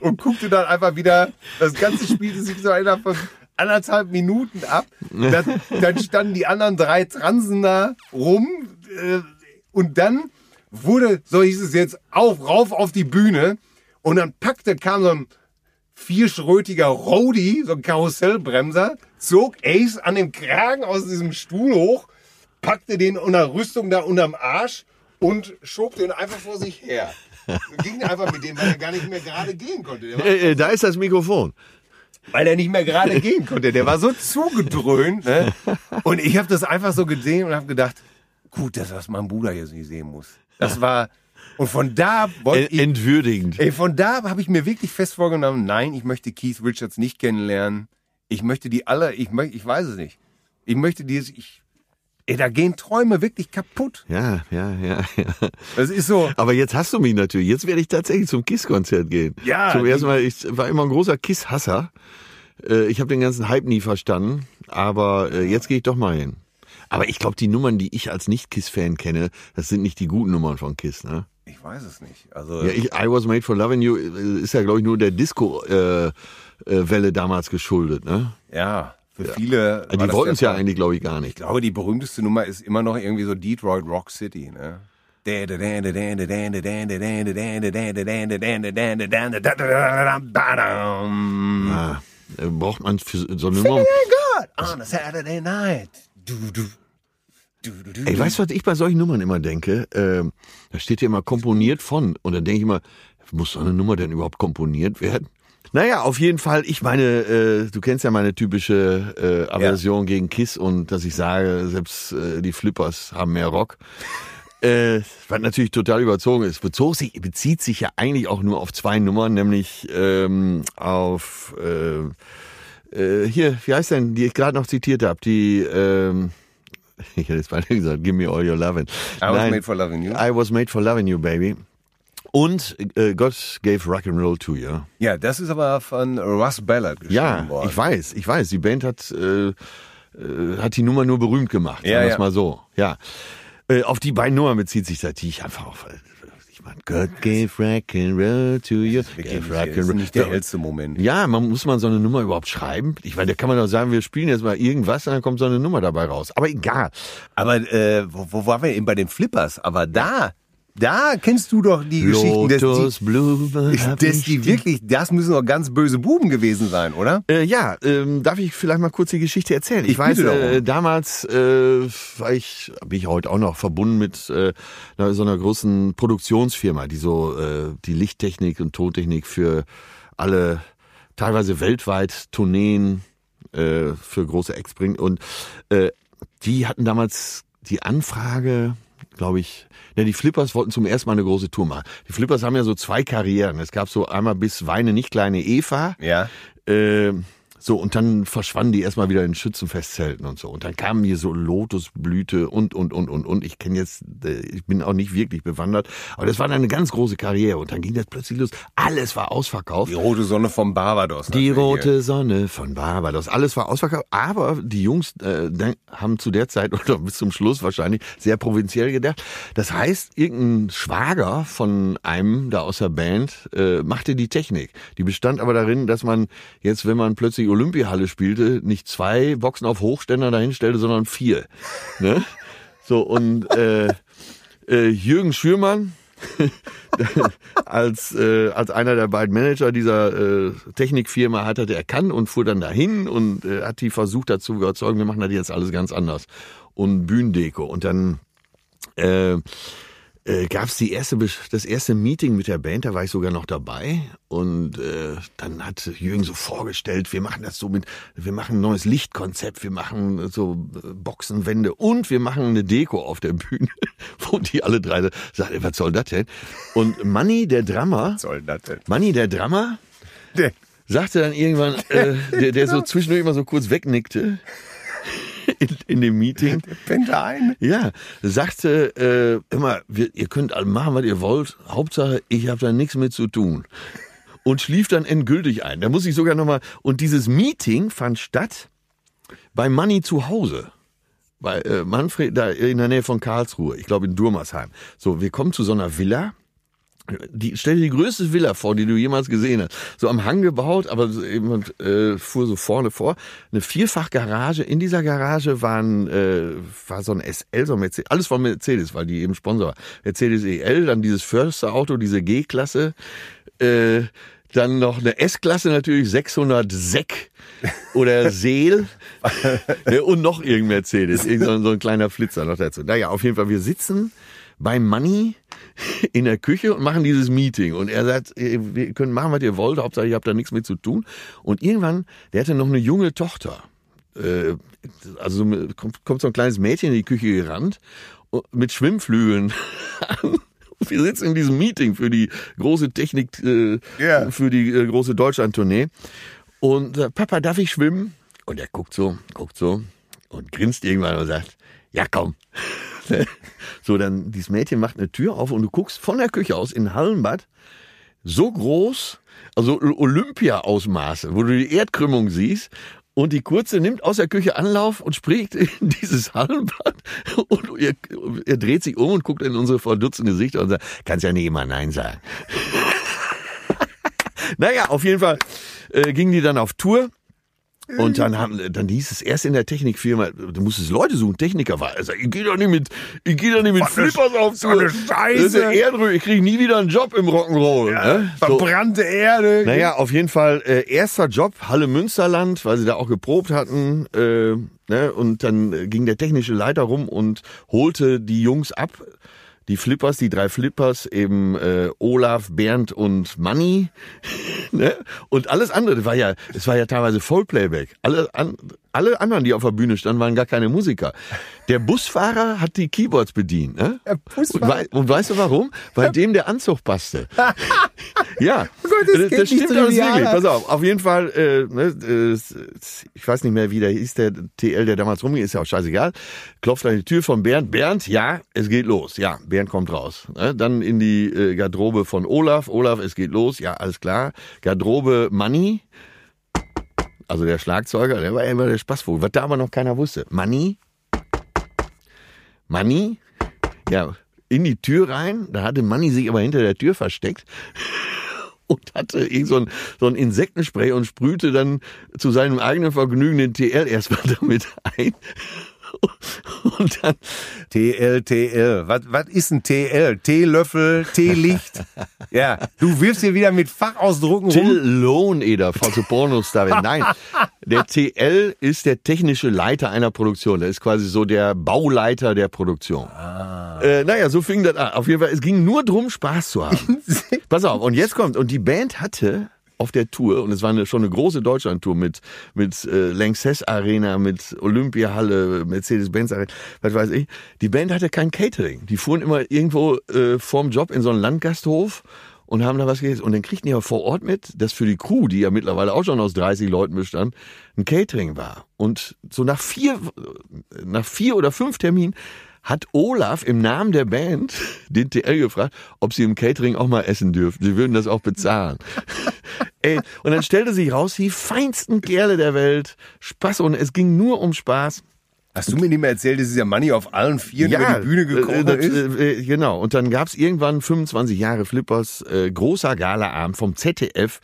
Und guckte dann einfach wieder, das Ganze spielte sich so innerhalb von anderthalb Minuten ab. Dann, dann standen die anderen drei Transen da rum äh, und dann wurde, so hieß es jetzt, auf, rauf auf die Bühne und dann packte, kam so ein vierschrötiger Rodi, so ein Karussellbremser, zog Ace an dem Kragen aus diesem Stuhl hoch, packte den unter Rüstung da unterm Arsch und schob den einfach vor sich her. Ging einfach mit dem, weil er gar nicht mehr gerade gehen konnte. Äh, äh, da ist das Mikrofon. Weil er nicht mehr gerade gehen konnte. Der war so zugedröhnt. Ne? Und ich habe das einfach so gesehen und habe gedacht, gut, dass das mein Bruder jetzt nicht sehen muss. Das war und von da wollte ich, entwürdigend. ey, von da habe ich mir wirklich fest vorgenommen, nein, ich möchte Keith Richards nicht kennenlernen. Ich möchte die alle, ich möchte, ich weiß es nicht. Ich möchte dieses, ich, ey, da gehen Träume wirklich kaputt. Ja, ja, ja, ja. Das ist so. Aber jetzt hast du mich natürlich. Jetzt werde ich tatsächlich zum Kiss-Konzert gehen. Ja, Zum ersten Mal, ich war immer ein großer Kiss-Hasser. Äh, Ich habe den ganzen Hype nie verstanden. Aber äh, jetzt gehe ich doch mal hin. Aber ich glaube, die Nummern, die ich als Nicht-Kiss-Fan kenne, das sind nicht die guten Nummern von Kiss, ne? Ich weiß es nicht. Also Ja, ich, I Was Made for Loving You äh, ist ja, glaube ich, nur der Disco-Welle äh, Welle damals geschuldet, ne? ja, für viele. war Die wollten es ja eigentlich, glaube ich, gar Ich nicht. glaube, die berühmteste Nummer ist immer noch irgendwie so Detroit Rock City, ne? Ah, äh, braucht man für so eine Nummer. On a Saturday night. Du, du. Du, du, du. Ey, weißt du, was ich bei solchen Nummern immer denke? Ähm, da steht ja immer komponiert von. Und dann denke ich immer, muss so eine Nummer denn überhaupt komponiert werden? Naja, auf jeden Fall, ich meine, äh, du kennst ja meine typische äh, Aversion gegen Kiss und dass ich sage, selbst äh, die Flippers haben mehr Rock. Äh, was natürlich total überzogen ist. Bezog sich, bezieht sich ja eigentlich auch nur auf zwei Nummern, nämlich ähm, auf äh, äh, hier, wie heißt denn, die ich gerade noch zitiert habe, die ähm, ich hätte jetzt beinahe gesagt, give me all your loving. I was made for loving you. I was made for loving you, baby. Und äh, God gave rock and roll to you. Ja, das ist aber von Russ Ballard geschrieben Ja, worden. ich weiß, ich weiß. Die Band hat, äh, äh, hat die Nummer nur berühmt gemacht. Ja, sagen wir ja. es mal so. Ja. Äh, auf die beiden Nummern bezieht sich das, die ich einfach auf. äh, Ich meine, God gave rock and roll to you. Gave rock das ist nicht der hellste Moment. Ja, man muss man so eine Nummer überhaupt schreiben. Ich meine, da kann man doch sagen, wir spielen jetzt mal irgendwas und dann kommt so eine Nummer dabei raus. Aber egal. Aber äh, wo, wo waren wir eben bei den Flippers? Aber da, da kennst du doch die Geschichten, dass Lotus Blume. die, hab dass die wirklich, das müssen doch ganz böse Buben gewesen sein, oder? Äh, ja, ähm, darf ich vielleicht mal kurz die Geschichte erzählen? Ich, Ich weiß, äh, damals äh, war ich, bin ich heute auch noch verbunden mit äh, so einer großen Produktionsfirma, die so äh, die Lichttechnik und Tontechnik für alle, teilweise weltweit Tourneen äh, für große Acts bringt. Und äh, die hatten damals die Anfrage, glaube ich, ja, die Flippers wollten zum ersten Mal eine große Tour machen. Die Flippers haben ja so zwei Karrieren. Es gab so einmal bis Weine nicht kleine Eva Ja. äh, So, und dann verschwanden die erstmal wieder in Schützenfestzelten und so. Und dann kamen hier so Lotusblüte und, und, und, und, und. Ich kenne jetzt, äh, ich bin auch nicht wirklich bewandert, aber das war dann eine ganz große Karriere. Und dann ging das plötzlich los. Alles war ausverkauft. Die rote Sonne vom Barbados. Die natürlich. rote Sonne von Barbados. Alles war ausverkauft. Aber die Jungs äh, haben zu der Zeit oder bis zum Schluss wahrscheinlich sehr provinziell gedacht. Das heißt, irgendein Schwager von einem da aus der Band äh, machte die Technik. Die bestand aber darin, dass man jetzt, wenn man plötzlich Olympiahalle spielte, nicht zwei Boxen auf Hochständer dahinstellte, sondern vier. Ne? So, und äh, äh, Jürgen Schürmann, als, äh, als einer der beiden Manager dieser äh, Technikfirma hat er erkannt und fuhr dann dahin und äh, hat die versucht dazu überzeugen, wir machen das jetzt alles ganz anders. Und Bühnendeko. Und dann äh, äh, gab es erste, das erste Meeting mit der Band, da war ich sogar noch dabei. Und äh, dann hat Jürgen so vorgestellt, wir machen das so mit, wir machen ein neues Lichtkonzept, wir machen so äh, Boxenwände und wir machen eine Deko auf der Bühne, wo die alle drei sagten, was soll das denn? Und Manny, der Drummer, Was soll das denn? Manny, der Drummer, Der- sagte dann irgendwann, äh, der, der so zwischendurch immer so kurz wegnickte in, in dem Meeting. Pennt da ein? Ja, sagte äh, immer, wir, ihr könnt machen, was ihr wollt. Hauptsache, ich habe da nichts mit zu tun. Und schlief dann endgültig ein. Da muss ich sogar nochmal. Und dieses Meeting fand statt bei Manni zu Hause. Bei äh, Manfred, da in der Nähe von Karlsruhe. Ich glaube in Durmersheim. So, wir kommen zu so einer Villa. Die, stell dir die größte Villa vor, die du jemals gesehen hast. So am Hang gebaut, aber so eben, äh, fuhr so vorne vor. Eine Vierfachgarage. In dieser Garage waren, äh, war so ein SL, so ein Mercedes, alles von Mercedes, weil die eben Sponsor war. Mercedes EL, dann dieses Förster-Auto, diese G-Klasse. Äh, dann noch eine S-Klasse natürlich, 600 Sek oder Seel Ja, und noch irgendein Mercedes, irgend so ein- so ein kleiner Flitzer noch dazu. Naja, auf jeden Fall, wir sitzen bei Money in der Küche und machen dieses Meeting. Und er sagt, wir können machen, was ihr wollt, Hauptsache ihr habt da nichts mit zu tun. Und irgendwann, der hatte noch eine junge Tochter. Äh, Also so- kommt, so ein kleines Mädchen in die Küche gerannt mit Schwimmflügeln an. Wir sitzen in diesem Meeting für die große Technik, äh, für die äh, große Deutschland-Tournee. Und Papa, darf ich schwimmen? Und er guckt so, guckt so und grinst irgendwann und sagt, ja komm. so, dann dieses Mädchen macht eine Tür auf und du guckst von der Küche aus in Hallenbad, so groß, also Olympia-Ausmaße, wo du die Erdkrümmung siehst. Und die Kurze nimmt aus der Küche Anlauf und springt in dieses Hallenbad. Und er, er dreht sich um und guckt in unsere verdutzten Gesichter und sagt, kannst ja nicht immer Nein sagen. naja, auf jeden Fall äh, gingen die dann auf Tour. Und dann haben, dann hieß es erst in der Technikfirma, du musstest Leute suchen, Techniker war. Also, ich gehe doch nicht mit, ich gehe doch nicht mit Flippers auf so eine Das ist Scheiße. ja Erdrück, ich kriege nie wieder einen Job im Rock'n'Roll. ne? So. Verbrannte Erde. Naja, auf jeden Fall äh, erster Job, Halle Münsterland, weil sie da auch geprobt hatten. Äh, ne? Und dann äh, ging der technische Leiter rum und holte die Jungs ab. Die Flippers, die drei Flippers, eben äh, Olaf, Bernd und Manni. Ne? Und alles andere, das war ja, es war ja teilweise Vollplayback. Alle, an, alle anderen, die auf der Bühne standen, waren gar keine Musiker. Der Busfahrer hat die Keyboards bedient. Ne? Und, wei und weißt du warum? Weil dem der Anzug passte. ja, Oh Gott, das das, stimmt alles wirklich. Pass auf, auf jeden Fall, äh, ne, ich weiß nicht mehr, wie der hieß, der TL, der damals rumging, ist ja auch scheißegal. Klopft an die Tür von Bernd. Bernd, ja, es geht los. Ja, Bernd kommt raus. Ne? Dann in die äh, Garderobe von Olaf. Olaf, es geht los. Ja, alles klar. Garderobe Manni. Also der Schlagzeuger, der war immer der Spaßvogel. Was da aber noch keiner wusste. Manni. Manni. Ja, in die Tür rein. Da hatte Manni sich aber hinter der Tür versteckt und hatte so ein, so ein Insektenspray und sprühte dann zu seinem eigenen Vergnügen den TL erstmal damit ein. Und dann, TL, TL. Was, was ist ein TL? Teelöffel, Teelicht. ja, du wirfst hier wieder mit Fachausdrucken Till rum. Lohneder, falls du Pornostar. Nein, der TL ist der technische Leiter einer Produktion. Der ist quasi so der Bauleiter der Produktion. Äh, naja, so fing das an. Auf jeden Fall, es ging nur drum, Spaß zu haben. Pass auf, und jetzt kommt, und die Band hatte auf der Tour, und es war eine, schon eine große Deutschland-Tour mit, mit äh, Lanxess Arena, mit Olympiahalle, Mercedes-Benz Arena, was weiß ich. Die Band hatte kein Catering. Die fuhren immer irgendwo äh, vorm Job in so einen Landgasthof und haben da was gegessen. Und dann kriegten die aber vor Ort mit, dass für die Crew, die ja mittlerweile auch schon aus 30 Leuten bestand, ein Catering war. Und so nach vier, nach vier oder fünf Terminen hat Olaf im Namen der Band den TL gefragt, ob sie im Catering auch mal essen dürfen. Sie würden das auch bezahlen. Ey, und dann stellte sich raus, die feinsten Kerle der Welt. Spaß und es ging nur um Spaß. Hast du mir nicht mehr erzählt, dass dieser Manni auf allen Vieren über die Bühne äh, das, ist? äh, genau. Und dann gab's irgendwann 25 Jahre Flippers, äh, großer Galaabend vom ZDF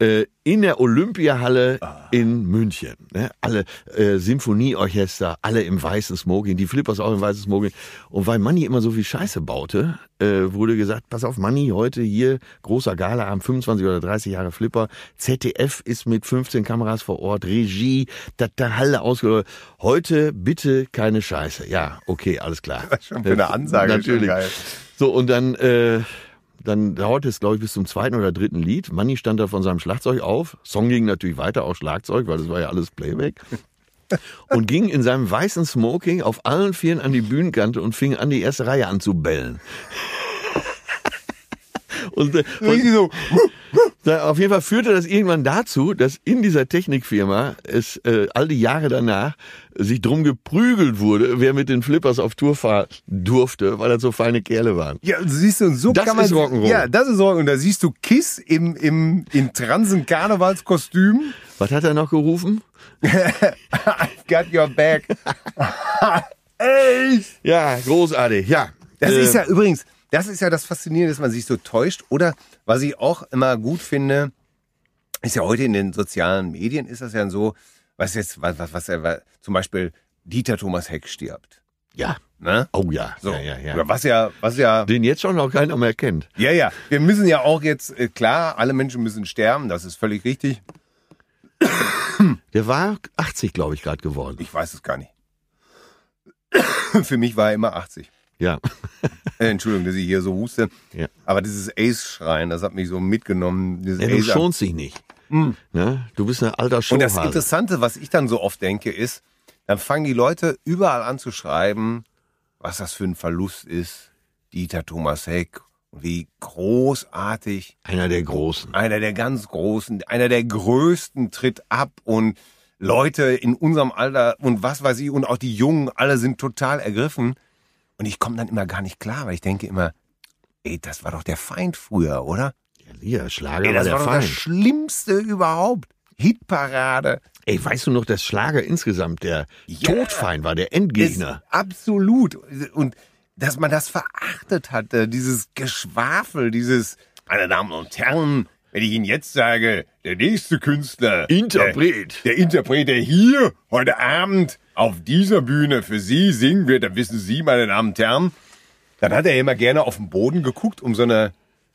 äh, in der Olympiahalle Ah. in München. Ne? Alle äh, Symphonieorchester, alle im weißen Smoking, die Flippers auch im weißen Smoking. Und weil Manni immer so viel Scheiße baute, äh, wurde gesagt, pass auf Manni, heute hier großer Galaabend, 25 oder 30 Jahre Flipper. ZDF ist mit 15 Kameras vor Ort, Regie, da der Halle ausgeleuchtet. Heute bitte keine Scheiße. Ja, okay, alles klar. Was schon für eine Ansage, schon Natürlich. So, und dann, äh, dann dauerte es, glaube ich, bis zum zweiten oder dritten Lied. Manni stand da von seinem Schlagzeug auf. Song ging natürlich weiter auf Schlagzeug, weil das war ja alles Playback. Und ging in seinem weißen Smoking auf allen Vieren an die Bühnenkante und fing an, die erste Reihe an Und, äh, Richtig so. auf jeden Fall führte das irgendwann dazu, dass in dieser Technikfirma es äh, all die Jahre danach sich drum geprügelt wurde, wer mit den Flippers auf Tour fahren durfte, weil das so feine Kerle waren. Ja, und siehst du, und so Das kann man. ist Rock'n'Roll. Ja, das ist Rock'n'Roll. Und da siehst du Kiss im, im, in Transen-Karnevalskostüm. Was hat er noch gerufen? I've got your back. Ey! Ja, großartig, ja. Das Äh, ist ja übrigens, das ist ja das Faszinierende, dass man sich so täuscht. Oder was ich auch immer gut finde, ist ja heute in den sozialen Medien ist das ja so, was jetzt, was, was, was, was zum Beispiel Dieter Thomas Heck stirbt. Ja. Ne? Oh ja. So. ja, ja, ja. Was ja, was ja, Den jetzt schon noch keiner mehr kennt. ja, ja. Wir müssen ja auch jetzt, äh, klar, alle Menschen müssen sterben, das ist völlig richtig. Der war 80, glaube ich, gerade geworden. Ich weiß es gar nicht. Für mich war er immer 80. Ja. Äh, Entschuldigung, dass ich hier so huste. Ja. Aber dieses Ace-Schreien, das hat mich so mitgenommen. Ja du schonst dich nicht. Ne? Du bist ein alter Und das. Interessante, was ich dann so oft denke, ist, dann fangen die Leute überall an zu schreiben, was das für ein Verlust ist. Dieter Thomas Heck wie großartig Einer der Großen. einer der ganz Großen, einer der Größten tritt ab und Leute in unserem Alter und was weiß ich und auch die Jungen, alle sind total ergriffen. Und ich komme dann immer gar nicht klar, weil ich denke immer, ey, das war doch der Feind früher, oder? Ja, hier, Schlager Ey, war das der war doch das Feind. Schlimmste überhaupt. Hitparade. Ey, weißt du noch, dass Schlager insgesamt der Ja. Todfeind war, der Endgegner? Absolut. Und dass man das verachtet hatte, dieses Geschwafel, dieses, meine Damen und Herren, wenn ich Ihnen jetzt sage, der nächste Künstler. Interpret. Der, der Interpret, der hier heute Abend auf dieser Bühne für Sie singen wird, dann wissen Sie, meine Damen und Herren, dann hat er immer gerne auf den Boden geguckt, um so eine,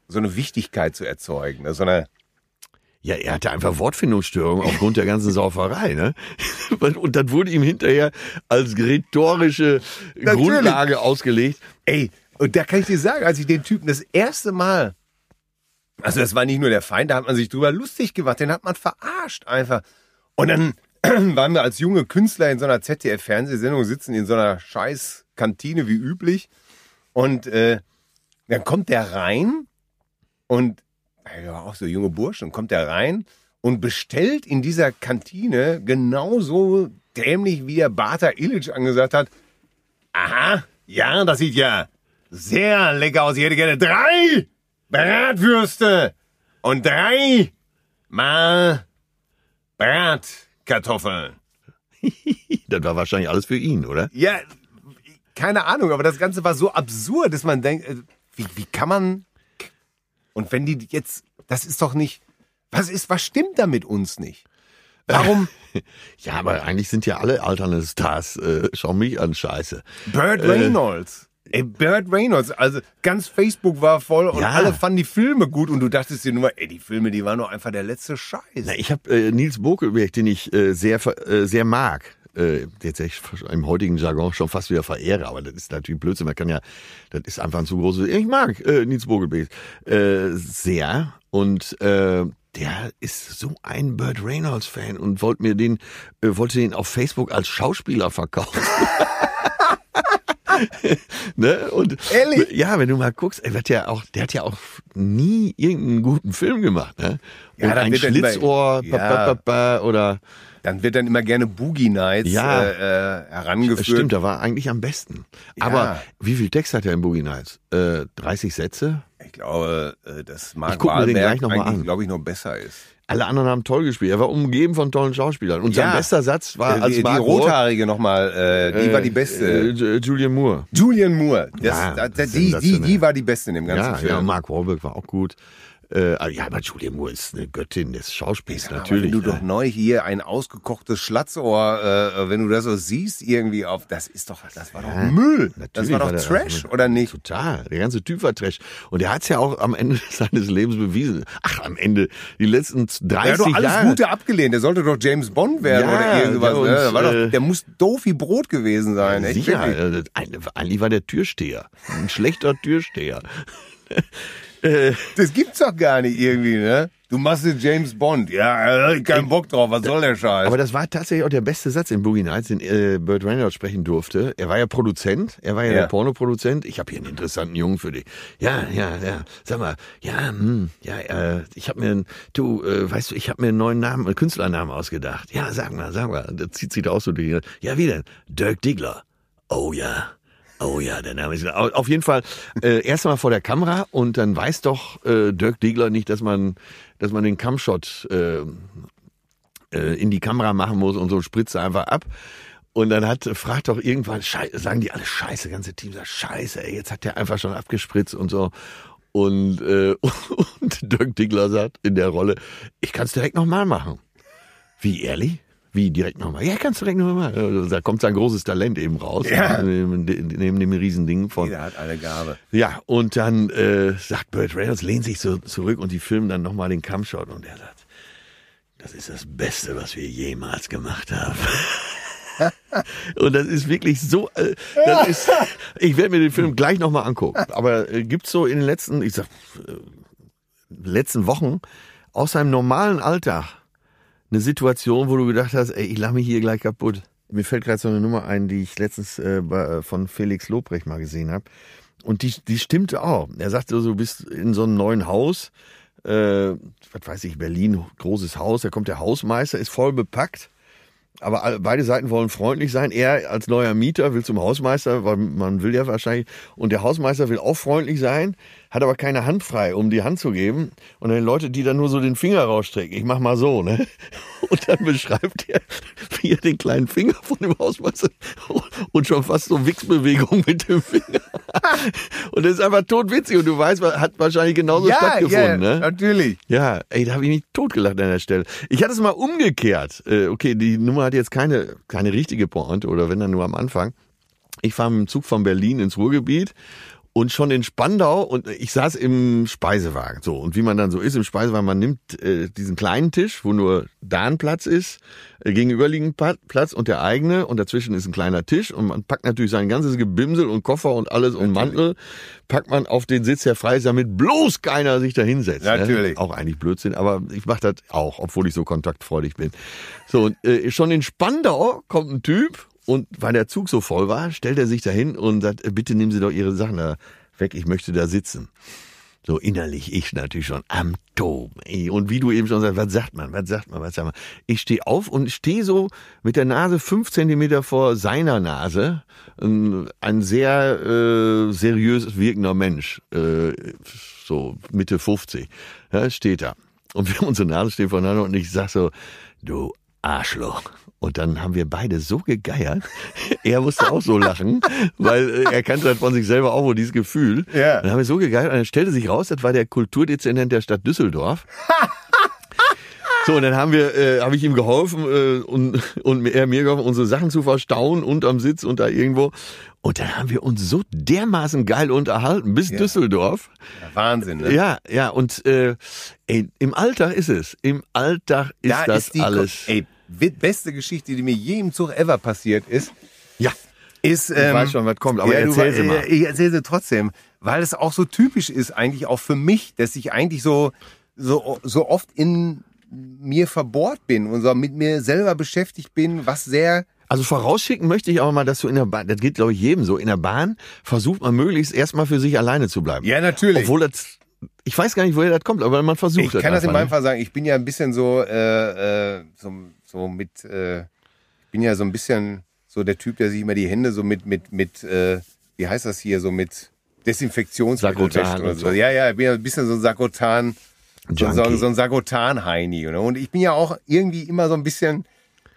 so eine Wichtigkeit zu erzeugen. ne? So eine, Ja, er hatte einfach Wortfindungsstörungen aufgrund der ganzen Sauferei, ne? Und dann wurde ihm hinterher als rhetorische Natürlich. Grundlage ausgelegt. Ey, und da kann ich dir sagen, als ich den Typen das erste Mal, also das war nicht nur der Feind, da hat man sich drüber lustig gemacht, den hat man verarscht einfach. Und dann waren wir als junge Künstler in so einer ZDF-Fernsehsendung, sitzen in so einer scheiß Kantine wie üblich. Und äh, dann kommt der rein und ja, auch so junge Burschen, kommt der rein und bestellt in dieser Kantine genauso dämlich, wie der Bata Illich angesagt hat, Aha, ja, das sieht ja sehr lecker aus. Ich hätte gerne drei Bratwürste und drei mal Bratkartoffeln. Das war wahrscheinlich alles für ihn, oder? Ja, keine Ahnung, aber das Ganze war so absurd, dass man denkt, äh, wie, wie kann man. Und wenn die jetzt, das ist doch nicht. Was ist, was stimmt da mit uns nicht? Warum? Ja, aber eigentlich sind ja alle alternde Stars, äh, schau mich an, scheiße. Burt Reynolds. Ey, Burt Reynolds, also ganz Facebook war voll und Ja. alle fanden die Filme gut und du dachtest dir nur, ey, die Filme, die waren doch einfach der letzte Scheiß. Na, ich habe äh, Nils Bokelberg, den ich äh, sehr, äh, sehr mag, äh, jetzt im heutigen Jargon schon fast wieder verehre, aber das ist natürlich Blödsinn. Man kann ja, das ist einfach ein zu großes. Ich mag äh, Nils Bokelberg äh, sehr und äh, der ist so ein Burt Reynolds Fan und wollte mir den, äh, wollte den auf Facebook als Schauspieler verkaufen. ne? Und Ehrlich? ja, wenn du mal guckst, er wird ja auch, der hat ja auch nie irgendeinen guten Film gemacht, ne? Ja, Und dann ein wird er immer- Schlitzohr, Ja. pa, pa, pa, oder Dann wird dann immer gerne Boogie Nights Ja. äh, äh, herangeführt. stimmt, der war eigentlich am besten. Aber wie viel Text hat er in Boogie Nights? Äh, 30 Sätze? Ich glaube, äh, dass Mark Ich guck mir den gleich noch mal an. glaube ich, noch besser ist. Alle anderen haben toll gespielt. Er war umgeben von tollen Schauspielern. Und sein Ja. bester Satz war Äh, als die, die Mark Wahlberg- Rothaarige nochmal, äh, die war die beste. Äh, Julian Moore. Julian Moore. Das, Ja, da, da, die, die, die war die beste in dem ganzen Ja, Film. ja, Mark Wahlberg war auch gut. Äh, ja, aber Julian Moore ist eine Göttin des Schauspiels, Aber natürlich. Wenn du ne? doch neu hier ein ausgekochtes Schlitzohr, äh, wenn du das so siehst irgendwie auf, das ist doch, das war doch Müll. Das war doch der- Trash, oder nicht? Total. Der ganze Typ war Trash. Und er hat es ja auch am Ende seines Lebens bewiesen. Ach, am Ende. Die letzten 30 Er hat doch alles Jahre. Gute abgelehnt. Der sollte doch James Bond werden Ja, oder irgendwas. ja, ne? der, war äh, doch, der muss doof wie Brot gewesen sein. Echt, Sicher. äh, Eigentlich war der Türsteher. Ein schlechter Türsteher. Das gibt's doch gar nicht irgendwie, ne? Du machst den James Bond. Ja, äh, keinen Bock drauf. Was soll der Scheiß? Aber das war tatsächlich auch der beste Satz in Boogie Nights, den äh, Burt Reynolds sprechen durfte. Er war ja Produzent, er war ja, Ja. der Pornoproduzent. Ich habe hier einen interessanten Jungen für dich. Ja, ja, ja. Sag mal, ja, hm, ja, äh, ich habe mir, einen- du, äh, weißt du, ich habe mir einen neuen Namen, einen Künstlernamen ausgedacht. Ja, sag mal, sag mal. Das zieht sich da auch so durch. Ja, wie denn? Dirk Diggler. Oh ja. Oh ja, der Name ist au- auf jeden Fall äh, erst einmal vor der Kamera und dann weiß doch äh, Dirk Diggler nicht, dass man, dass man den Cumshot äh, äh, in die Kamera machen muss und so spritzt er einfach ab. Und dann hat, fragt doch irgendwann, Schei sagen die alle Scheiße, ganze Team sagt Scheiße, ey, jetzt hat der einfach schon abgespritzt und so. Und, äh, und Dirk Diggler sagt in der Rolle, ich kann es direkt nochmal machen. Wie, ehrlich? Wie, direkt nochmal? Ja, kannst du direkt nochmal. Da kommt sein großes Talent eben raus. Ja. Neben, neben dem Riesending von. Jeder hat eine Gabe. Ja, und dann äh, sagt Burt Reynolds, lehnt sich so zurück und die filmen dann nochmal den Kampfshot und er sagt, das ist das Beste, was wir jemals gemacht haben. und das ist wirklich so, äh, das ist, ich werde mir den Film gleich nochmal angucken. Aber äh, gibt's so in den letzten, ich sag, äh, letzten Wochen aus seinem normalen Alltag eine Situation, wo du gedacht hast, ey, ich lache mich hier gleich kaputt. Mir fällt gerade so eine Nummer ein, die ich letztens äh, bei, von Felix Lobrecht mal gesehen habe. Und die, die stimmte auch. Er sagte so, du bist in so einem neuen Haus, äh, was weiß ich, Berlin, großes Haus, da kommt der Hausmeister, ist voll bepackt. Aber beide Seiten wollen freundlich sein. Er als neuer Mieter will zum Hausmeister, weil man will ja wahrscheinlich, und der Hausmeister will auch freundlich sein, hat aber keine Hand frei, um die Hand zu geben. Und dann Leute, die dann nur so den Finger rausstrecken. Ich mach mal so, ne? Und dann beschreibt er, wie er den kleinen Finger von dem Hausmeister und schon fast so Wichsbewegung mit dem Finger. Und das ist einfach totwitzig und du weißt, hat wahrscheinlich genauso ja, stattgefunden, ja, ne? natürlich. Ja, ey, da habe ich mich totgelacht an der Stelle. Ich hatte es mal umgekehrt. Äh, okay, die Nummer hat jetzt keine, keine richtige Pointe oder wenn dann nur am Anfang. Ich fahre mit dem Zug von Berlin ins Ruhrgebiet und schon in Spandau und ich saß im Speisewagen. So, und wie man dann so ist im Speisewagen, man nimmt äh, diesen kleinen Tisch, wo nur da ein Platz ist, äh, gegenüberliegend Platz und der eigene und dazwischen ist ein kleiner Tisch und man packt natürlich sein ganzes Gebimsel und Koffer und alles und Mantel, packt man auf den Sitz, der frei ist, damit bloß keiner sich da hinsetzt. Ne? Natürlich. Auch eigentlich Blödsinn, aber ich mache das auch, obwohl ich so kontaktfreudig bin. So, und äh, schon in Spandau kommt ein Typ und weil der Zug so voll war, stellt er sich dahin und sagt, äh, bitte nehmen Sie doch Ihre Sachen da weg, ich möchte da sitzen. So innerlich, ich natürlich schon am Toben. ey. Und wie du eben schon sagst, was sagt man, was sagt man, was sagt man. Ich stehe auf und stehe so mit der Nase fünf Zentimeter vor seiner Nase. Ein, ein sehr äh, seriös wirkender Mensch, äh, so Mitte 50, ja, steht da. Und wir unsere Nase stehen voneinander und ich sag so, du Arschloch. Und dann haben wir beide so gegeiert. Er musste auch so lachen, weil äh, er kannte das von sich selber auch wohl dieses Gefühl. Ja. Dann haben wir so gegeiert und dann stellte sich raus, das war der Kulturdezernent der Stadt Düsseldorf. So, und dann haben wir, äh, habe ich ihm geholfen äh, und, und er mir geholfen, unsere Sachen zu verstauen unterm Sitz und da irgendwo. Und dann haben wir uns so dermaßen geil unterhalten bis Düsseldorf. Ja, Wahnsinn, ne? Ja, ja, und äh, ey, im Alltag ist es. Im Alltag ist da das ist alles. Ey, wi- beste Geschichte, die mir je im Zug ever passiert ist, ja, ist. ich Ähm, weiß schon, was kommt, aber ja, du erzähl wa- sie mal. äh, Ich erzähl sie trotzdem, weil es auch so typisch ist, eigentlich auch für mich, dass ich eigentlich so, so, so oft in mir verbohrt bin und so mit mir selber beschäftigt bin, was sehr Also vorausschicken möchte ich aber mal, dass du in der Bahn, das geht glaube ich jedem so, in der Bahn versucht man möglichst erstmal für sich alleine zu bleiben. Ja, natürlich. Obwohl das, ich weiß gar nicht, woher das kommt, aber man versucht ich kann das in meinem ne? Fall sagen. Ich bin ja ein bisschen so, äh, äh, so, so mit, äh, ich bin ja so ein bisschen so der Typ, der sich immer die Hände so mit, mit, mit, äh, wie heißt das hier, so mit Desinfektionsmittel wäscht oder so. Ja, ja, ich bin ja ein bisschen so ein Sagrotan, so, so, ein Sagrotan-Heini. Ne? Und ich bin ja auch irgendwie immer so ein bisschen,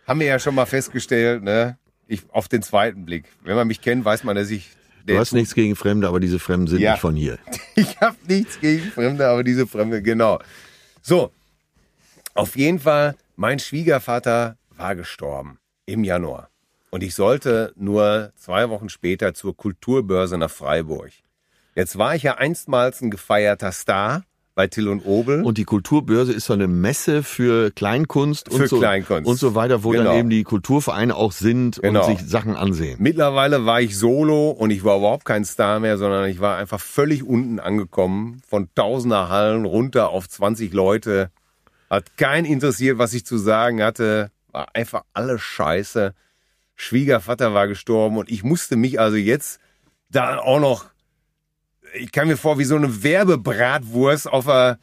haben wir ja schon mal festgestellt, ne? Ich, auf den zweiten Blick. Wenn man mich kennt, weiß man, dass ich Du hast nichts gegen Fremde, aber diese Fremden sind Ja. nicht von hier. Ich habe nichts gegen Fremde, aber diese Fremde, genau. So, auf jeden Fall, mein Schwiegervater war gestorben im Januar. Und ich sollte nur zwei Wochen später zur Kulturbörse nach Freiburg. Jetzt war ich ja einstmals ein gefeierter Star bei Till und Obel. Und die Kulturbörse ist so eine Messe für Kleinkunst und Für so Kleinkunst. und so weiter, wo Genau. dann eben die Kulturvereine auch sind Genau. und sich Sachen ansehen. Mittlerweile war ich solo und ich war überhaupt kein Star mehr, sondern ich war einfach völlig unten angekommen, von tausender Hallen runter auf 20 Leute. Hat keinen interessiert, was ich zu sagen hatte. War einfach alles scheiße. Schwiegervater war gestorben und ich musste mich also jetzt da auch noch, ich kam mir vor wie so eine Werbebratwurst auf der,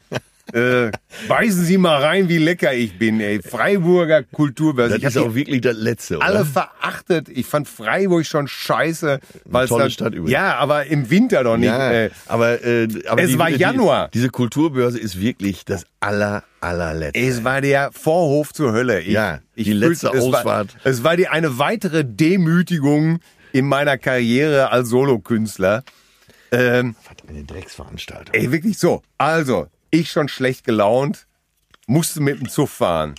äh, beißen Sie mal rein, wie lecker ich bin, ey. Freiburger Kulturbörse. Das ist die auch wirklich das Letzte, oder? alle verachtet. Ich fand Freiburg schon scheiße. Weil tolle dann, Stadt übrigens. Ja, aber im Winter doch nicht. ja, Äh, aber, äh, aber Es war Januar. Die, diese Kulturbörse ist wirklich das aller, allerletzte. es war der Vorhof zur Hölle. Ich, Ja, ich die letzte fühlte- es war, Ausfahrt. es war die eine weitere Demütigung in meiner Karriere als Solokünstler. Ähm, Was eine Drecksveranstaltung. ey, wirklich so. Also, ich schon schlecht gelaunt, musste mit dem Zug fahren.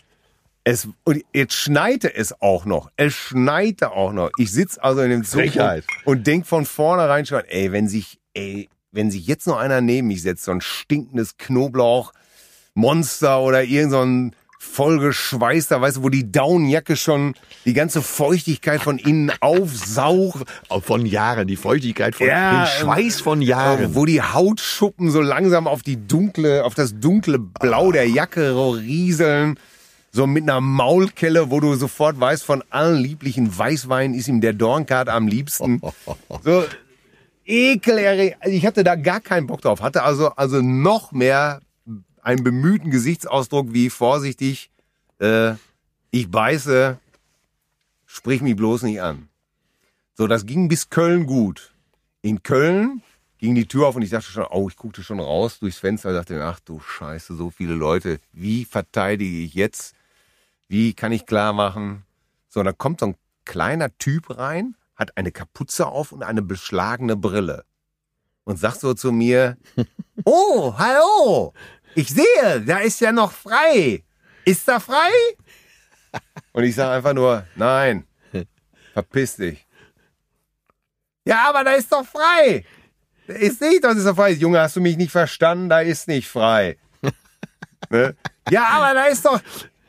Es, und jetzt schneite es auch noch. Es schneite auch noch. Ich sitz also in dem Zug und, Frechheit. und denk von vornherein schon, ey, wenn sich, ey, wenn sich jetzt noch einer neben mich setzt, so ein stinkendes Knoblauchmonster oder irgend so ein vollgeschweißter, weißt du, wo die Daunenjacke schon die ganze Feuchtigkeit von innen aufsaugt, von Jahren, die Feuchtigkeit von, Ja, den Schweiß von Jahren. wo die Hautschuppen so langsam auf die dunkle, auf das dunkle Blau der Jacke rieseln. So mit einer Maulkelle, wo du sofort weißt, von allen lieblichen Weißweinen ist ihm der Dornkart am liebsten. So ekelerregend. Also ich hatte da gar keinen Bock drauf. Hatte also, also noch mehr einen bemühten Gesichtsausdruck wie vorsichtig, äh, ich beiße, sprich mich bloß nicht an. So, das ging bis Köln gut. In Köln ging die Tür auf und ich dachte schon, oh, ich guckte schon raus durchs Fenster und dachte mir, ach du Scheiße, so viele Leute. Wie verteidige ich jetzt? Wie kann ich klar machen? So, dann kommt so ein kleiner Typ rein, hat eine Kapuze auf und eine beschlagene Brille. Und sagt so zu mir, oh, hallo, ich sehe, da ist ja noch frei. Ist da frei? Und ich sage einfach nur, nein, verpiss dich. Ja, aber da ist doch frei. Ist nicht, das ist doch frei. Junge, hast du mich nicht verstanden? Da ist nicht frei. ne? Ja, aber da ist doch.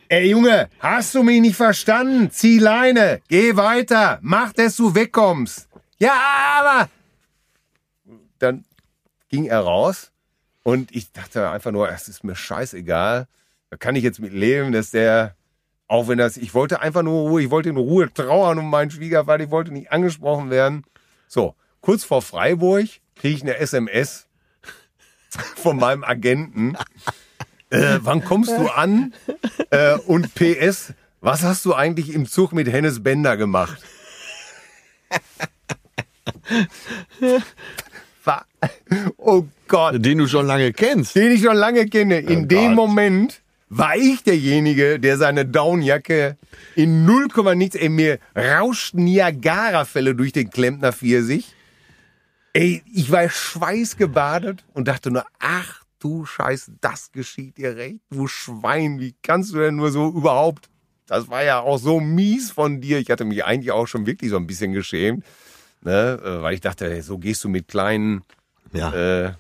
Ey, Junge, hast du mich nicht verstanden? Zieh Leine, geh weiter, mach, dass du wegkommst. Ja, aber. Dann ging er raus und ich dachte einfach nur, es ist mir scheißegal. Da kann ich jetzt mit leben, dass der, auch wenn das, ich wollte einfach nur Ruhe, ich wollte in Ruhe trauern um meinen Schwiegervater, ich wollte nicht angesprochen werden. So, kurz vor Freiburg kriege ich eine SMS von meinem Agenten. Äh, wann kommst du an? Äh, und PS, was hast du eigentlich im Zug mit Hennes Bender gemacht? Wa- Oh Gott Den du schon lange kennst. den ich schon lange kenne. In Oh dem Gott. Moment war ich derjenige, der seine Downjacke in 0, nichts, ey, mir rauschten Niagara-Fälle durch den Klempner Pfirsich. Ey, ich war schweißgebadet und dachte nur, ach du Scheiße, das geschieht dir recht, du Schwein, wie kannst du denn nur so überhaupt? Das war ja auch so mies von dir. Ich hatte mich eigentlich auch schon wirklich so ein bisschen geschämt, ne, äh, weil ich dachte, so gehst du mit kleinen, Ja, äh,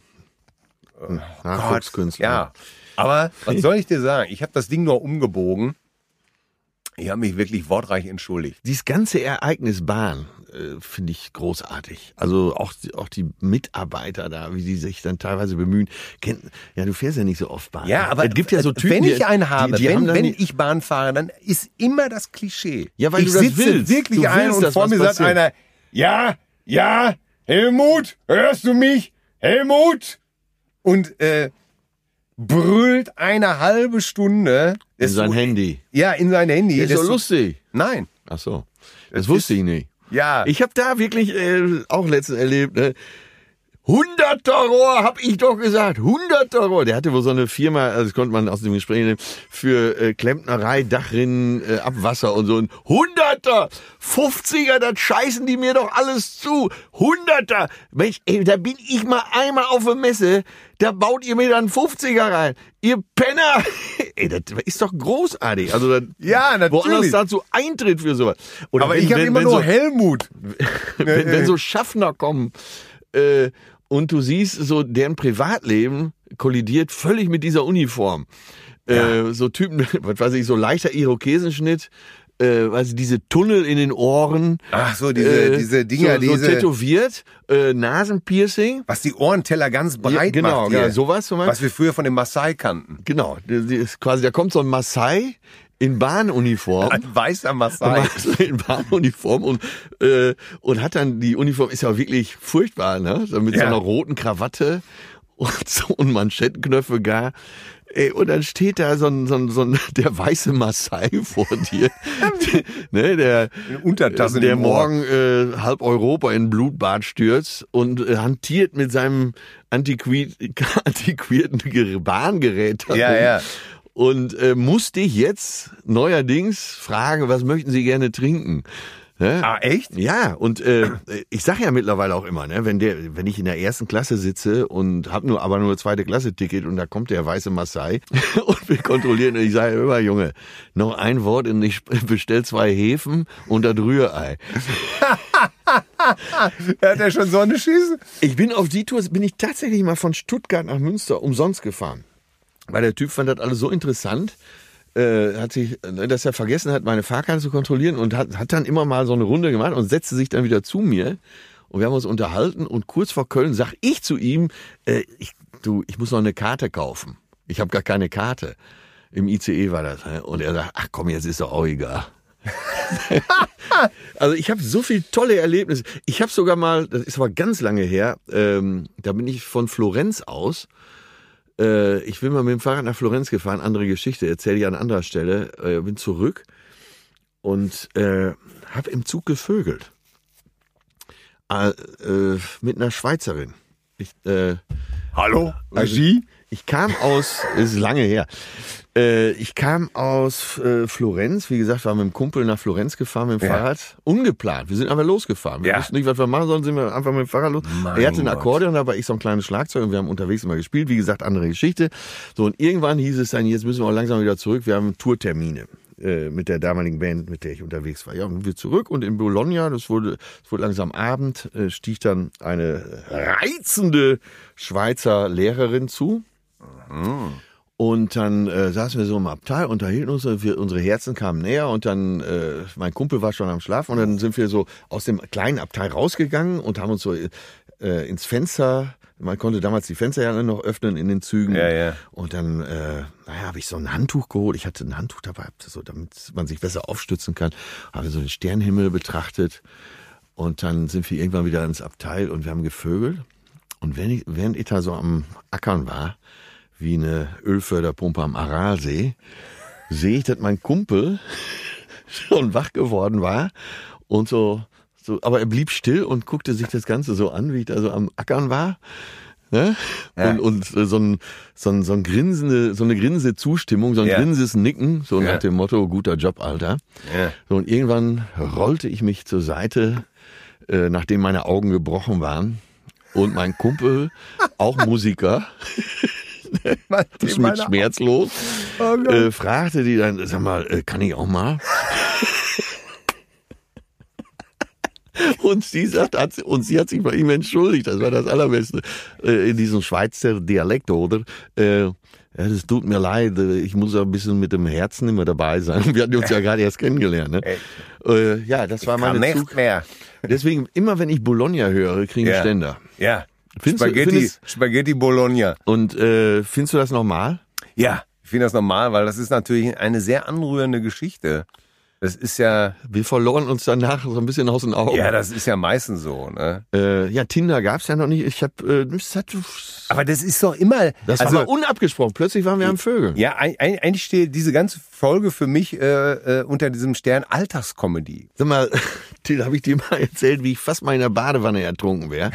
Nachwuchskünstler. ja, aber was soll ich dir sagen? Ich habe das Ding nur umgebogen Ich habe mich wirklich wortreich entschuldigt. Dieses ganze Ereignis Bahn äh, finde ich großartig. Also auch, auch die Mitarbeiter da, wie die sich dann teilweise bemühen. Kennt, ja, du fährst ja nicht so oft Bahn. Ja, aber es gibt ja so Typen, wenn ich einen habe, die, die wenn, wenn ich Bahn fahre, dann ist immer das Klischee. Ja, weil ich du das sitze willst. wirklich Du ein und vor mir sagt einer, ja, ja, Helmut, hörst du mich? Helmut? Und äh, brüllt eine halbe Stunde. in Das- sein Handy. Ja, in sein Handy. ist Das- doch lustig. Nein. Ach so. Das wusste ich nicht. Ja. Ich habe da wirklich äh, auch letztens erlebt, ne? Hunderter Rohr, hab ich doch gesagt. Hunderter Rohr. Der hatte wohl so eine Firma, also das konnte man aus dem Gespräch nehmen, für äh, Klempnerei, Dachrinnen, äh, Abwasser und so. Ein Hunderter, 50er, das scheißen die mir doch alles zu. Hunderter. Mensch, ey, da bin ich mal einmal auf der Messe, da baut ihr mir dann 50er rein. Ihr Penner. ey, das ist doch großartig. Also, das, Ja, natürlich. Woanders dazu Eintritt für sowas. Oder aber wenn- ich habe immer wenn nur so, Helmut. wenn, wenn so Schaffner kommen äh, und du siehst, so deren Privatleben kollidiert völlig mit dieser Uniform. Äh, so Typen, was weiß ich, so leichter Irokesenschnitt, äh, weiß ich, diese Tunnel in den Ohren. Ach so, diese, äh, diese Dinger, so, so diese, tätowiert, äh, Nasenpiercing. was die Ohrenteller ganz breit genau, macht. hier. ja, sowas zum Beispiel. was wir früher von den Maasai kannten. Genau, die, die ist quasi, da kommt so ein Maasai in Bahnuniform. Ein weißer Maasai. in Bahnuniform und, äh, und hat dann, die Uniform ist ja wirklich furchtbar, ne? So mit so Ja. einer roten Krawatte und so und Manschettenknöpfe gar. Ey, und dann steht da so ein, so ein, so ein der weiße Maasai vor dir, ne, der, Untertasse der morgen äh, halb Europa in Blutbad stürzt und äh, hantiert mit seinem antiqui antiquierten Ger- Bahngerät. Ja, ja. Und äh, muss dich jetzt neuerdings fragen, was möchten Sie gerne trinken? Ne? Ah, echt? Ja, und äh, ich sage ja mittlerweile auch immer, ne, wenn der, wenn ich in der ersten Klasse sitze und habe nur aber nur zweite Klasse Ticket und da kommt der weiße Maasai und wir kontrollieren und ich sage immer, Junge, noch ein Wort und ich bestell zwei Hefen und das Rührei. Er hat ja schon so eine Schieße. Ich bin auf die Tour, bin ich tatsächlich mal von Stuttgart nach Münster umsonst gefahren. Weil der Typ fand das alles so interessant, äh, hat sich, äh, dass er vergessen hat, meine Fahrkarte zu kontrollieren und hat, hat dann immer mal so eine Runde gemacht und setzte sich dann wieder zu mir. Und wir haben uns unterhalten und kurz vor Köln sag ich zu ihm, äh, ich, du, ich muss noch eine Karte kaufen. Ich habe gar keine Karte. Im ICE war das. ne? Und er sagt, ach komm, jetzt ist doch auch egal. Also ich habe so viele tolle Erlebnisse. Ich habe sogar mal, das ist aber ganz lange her, ähm, da bin ich von Florenz aus. Äh, ich bin mal mit dem Fahrrad nach Florenz gefahren, andere Geschichte, erzähle ich an anderer Stelle. Äh, bin zurück und äh, habe im Zug gevögelt. Äh, äh, mit einer Schweizerin. Ich, äh, Hallo? also? Ich kam aus, ist lange her. Äh, ich kam aus äh, Florenz, wie gesagt, war mit dem Kumpel nach Florenz gefahren mit dem Ja. Fahrrad. Ungeplant. Wir sind einfach losgefahren. Wir Ja. wussten nicht, was wir machen sollen, sind wir einfach mit dem Fahrrad los. Mein er hatte ein. Akkordeon, da war ich so ein kleines Schlagzeug und wir haben unterwegs immer gespielt. Wie gesagt, andere Geschichte. So, und irgendwann hieß es dann, jetzt müssen wir auch langsam wieder zurück. Wir haben Tourtermine äh, mit der damaligen Band, mit der ich unterwegs war. Ja, und wir zurück und in Bologna, das wurde, es wurde langsam Abend, äh, stieg dann eine reizende Schweizer Lehrerin zu. Und dann äh, saßen wir so im Abteil, unterhielten uns, und wir, unsere Herzen kamen näher und dann, äh, mein Kumpel war schon am Schlafen und dann sind wir so aus dem kleinen Abteil rausgegangen und haben uns so äh, ins Fenster, man konnte damals die Fenster ja noch öffnen in den Zügen. Ja, ja. Und dann, äh, naja, habe ich so ein Handtuch geholt. Ich hatte ein Handtuch dabei, so, damit man sich besser aufstützen kann. Habe so den Sternenhimmel betrachtet. Und dann sind wir irgendwann wieder ins Abteil und wir haben gevögelt. Und während ich da so am Ackern war, wie eine Ölförderpumpe am Aralsee, sehe ich, dass mein Kumpel schon wach geworden war und so, so, aber er blieb still und guckte sich das Ganze so an, wie ich da so am Ackern war. Ne? Ja. Und, und so ein, so ein, so ein grinsende, so eine grinsende Zustimmung, so ein Ja. grinsendes Nicken, so Ja. nach dem Motto, guter Job, Alter. Ja. So, und irgendwann rollte ich mich zur Seite, äh, nachdem meine Augen gebrochen waren. Und mein Kumpel, auch Musiker, ist mit schmerzlos, Oh äh, fragte die dann, sag mal, äh, kann ich auch mal? Und sie sagt, hat, und sie hat sich bei ihm entschuldigt. Das war das Allerbeste. Äh, in diesem Schweizer Dialekt, oder? Äh, ja, das tut mir leid. äh, Ich muss auch ein bisschen mit dem Herzen immer dabei sein. Wir hatten uns ja gerade erst kennengelernt. Ne? Äh, ja, das war Kann meine nicht Zug. mehr. Deswegen, immer wenn ich Bologna höre, kriege ich Ja. Ständer. Ja. Findest du- Spaghetti, findest- Spaghetti Bologna. Und äh, findest du das normal? Ja, ich finde das normal, weil das ist natürlich eine sehr anrührende Geschichte. Das ist ja, Wir verloren uns danach so ein bisschen aus den Augen. ja, das ist ja meistens so, ne? äh, ja, Tinder gab's ja noch nicht. Ich habe, äh, das, hat, Aber das ist doch immer, das also, war unabgesprochen. Plötzlich waren wir am Vögeln. ja, eigentlich steht diese ganze Folge für mich äh, äh, unter diesem Stern Alltagskomödie. Sag mal, Till, habe ich dir mal erzählt, wie ich fast mal in der Badewanne ertrunken wäre?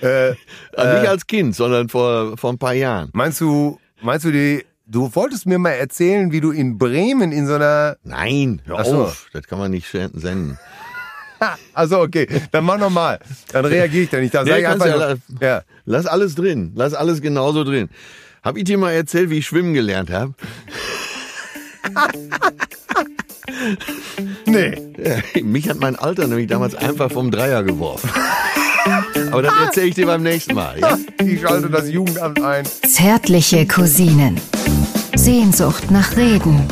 Äh, Also nicht als Kind, sondern vor, vor ein paar Jahren. meinst du, meinst du die, du wolltest mir mal erzählen, wie du in Bremen in so einer, Nein, hör so. auf. Das kann man nicht senden. also okay, dann mach nochmal, dann reagiere ich da nicht, dann Nee, sag ich einfach, ja nur- ja. Lass alles drin. Lass alles genauso drin. Hab ich dir mal erzählt, wie ich schwimmen gelernt habe? Nee. Mich hat mein Alter nämlich damals einfach vom Dreier geworfen. Aber das erzähle ich dir beim nächsten Mal. Ja? Ich schalte das Jugendamt ein. Zärtliche Cousinen. Sehnsucht nach Reden.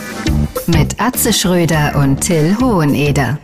Mit Atze Schröder und Till Hoheneder.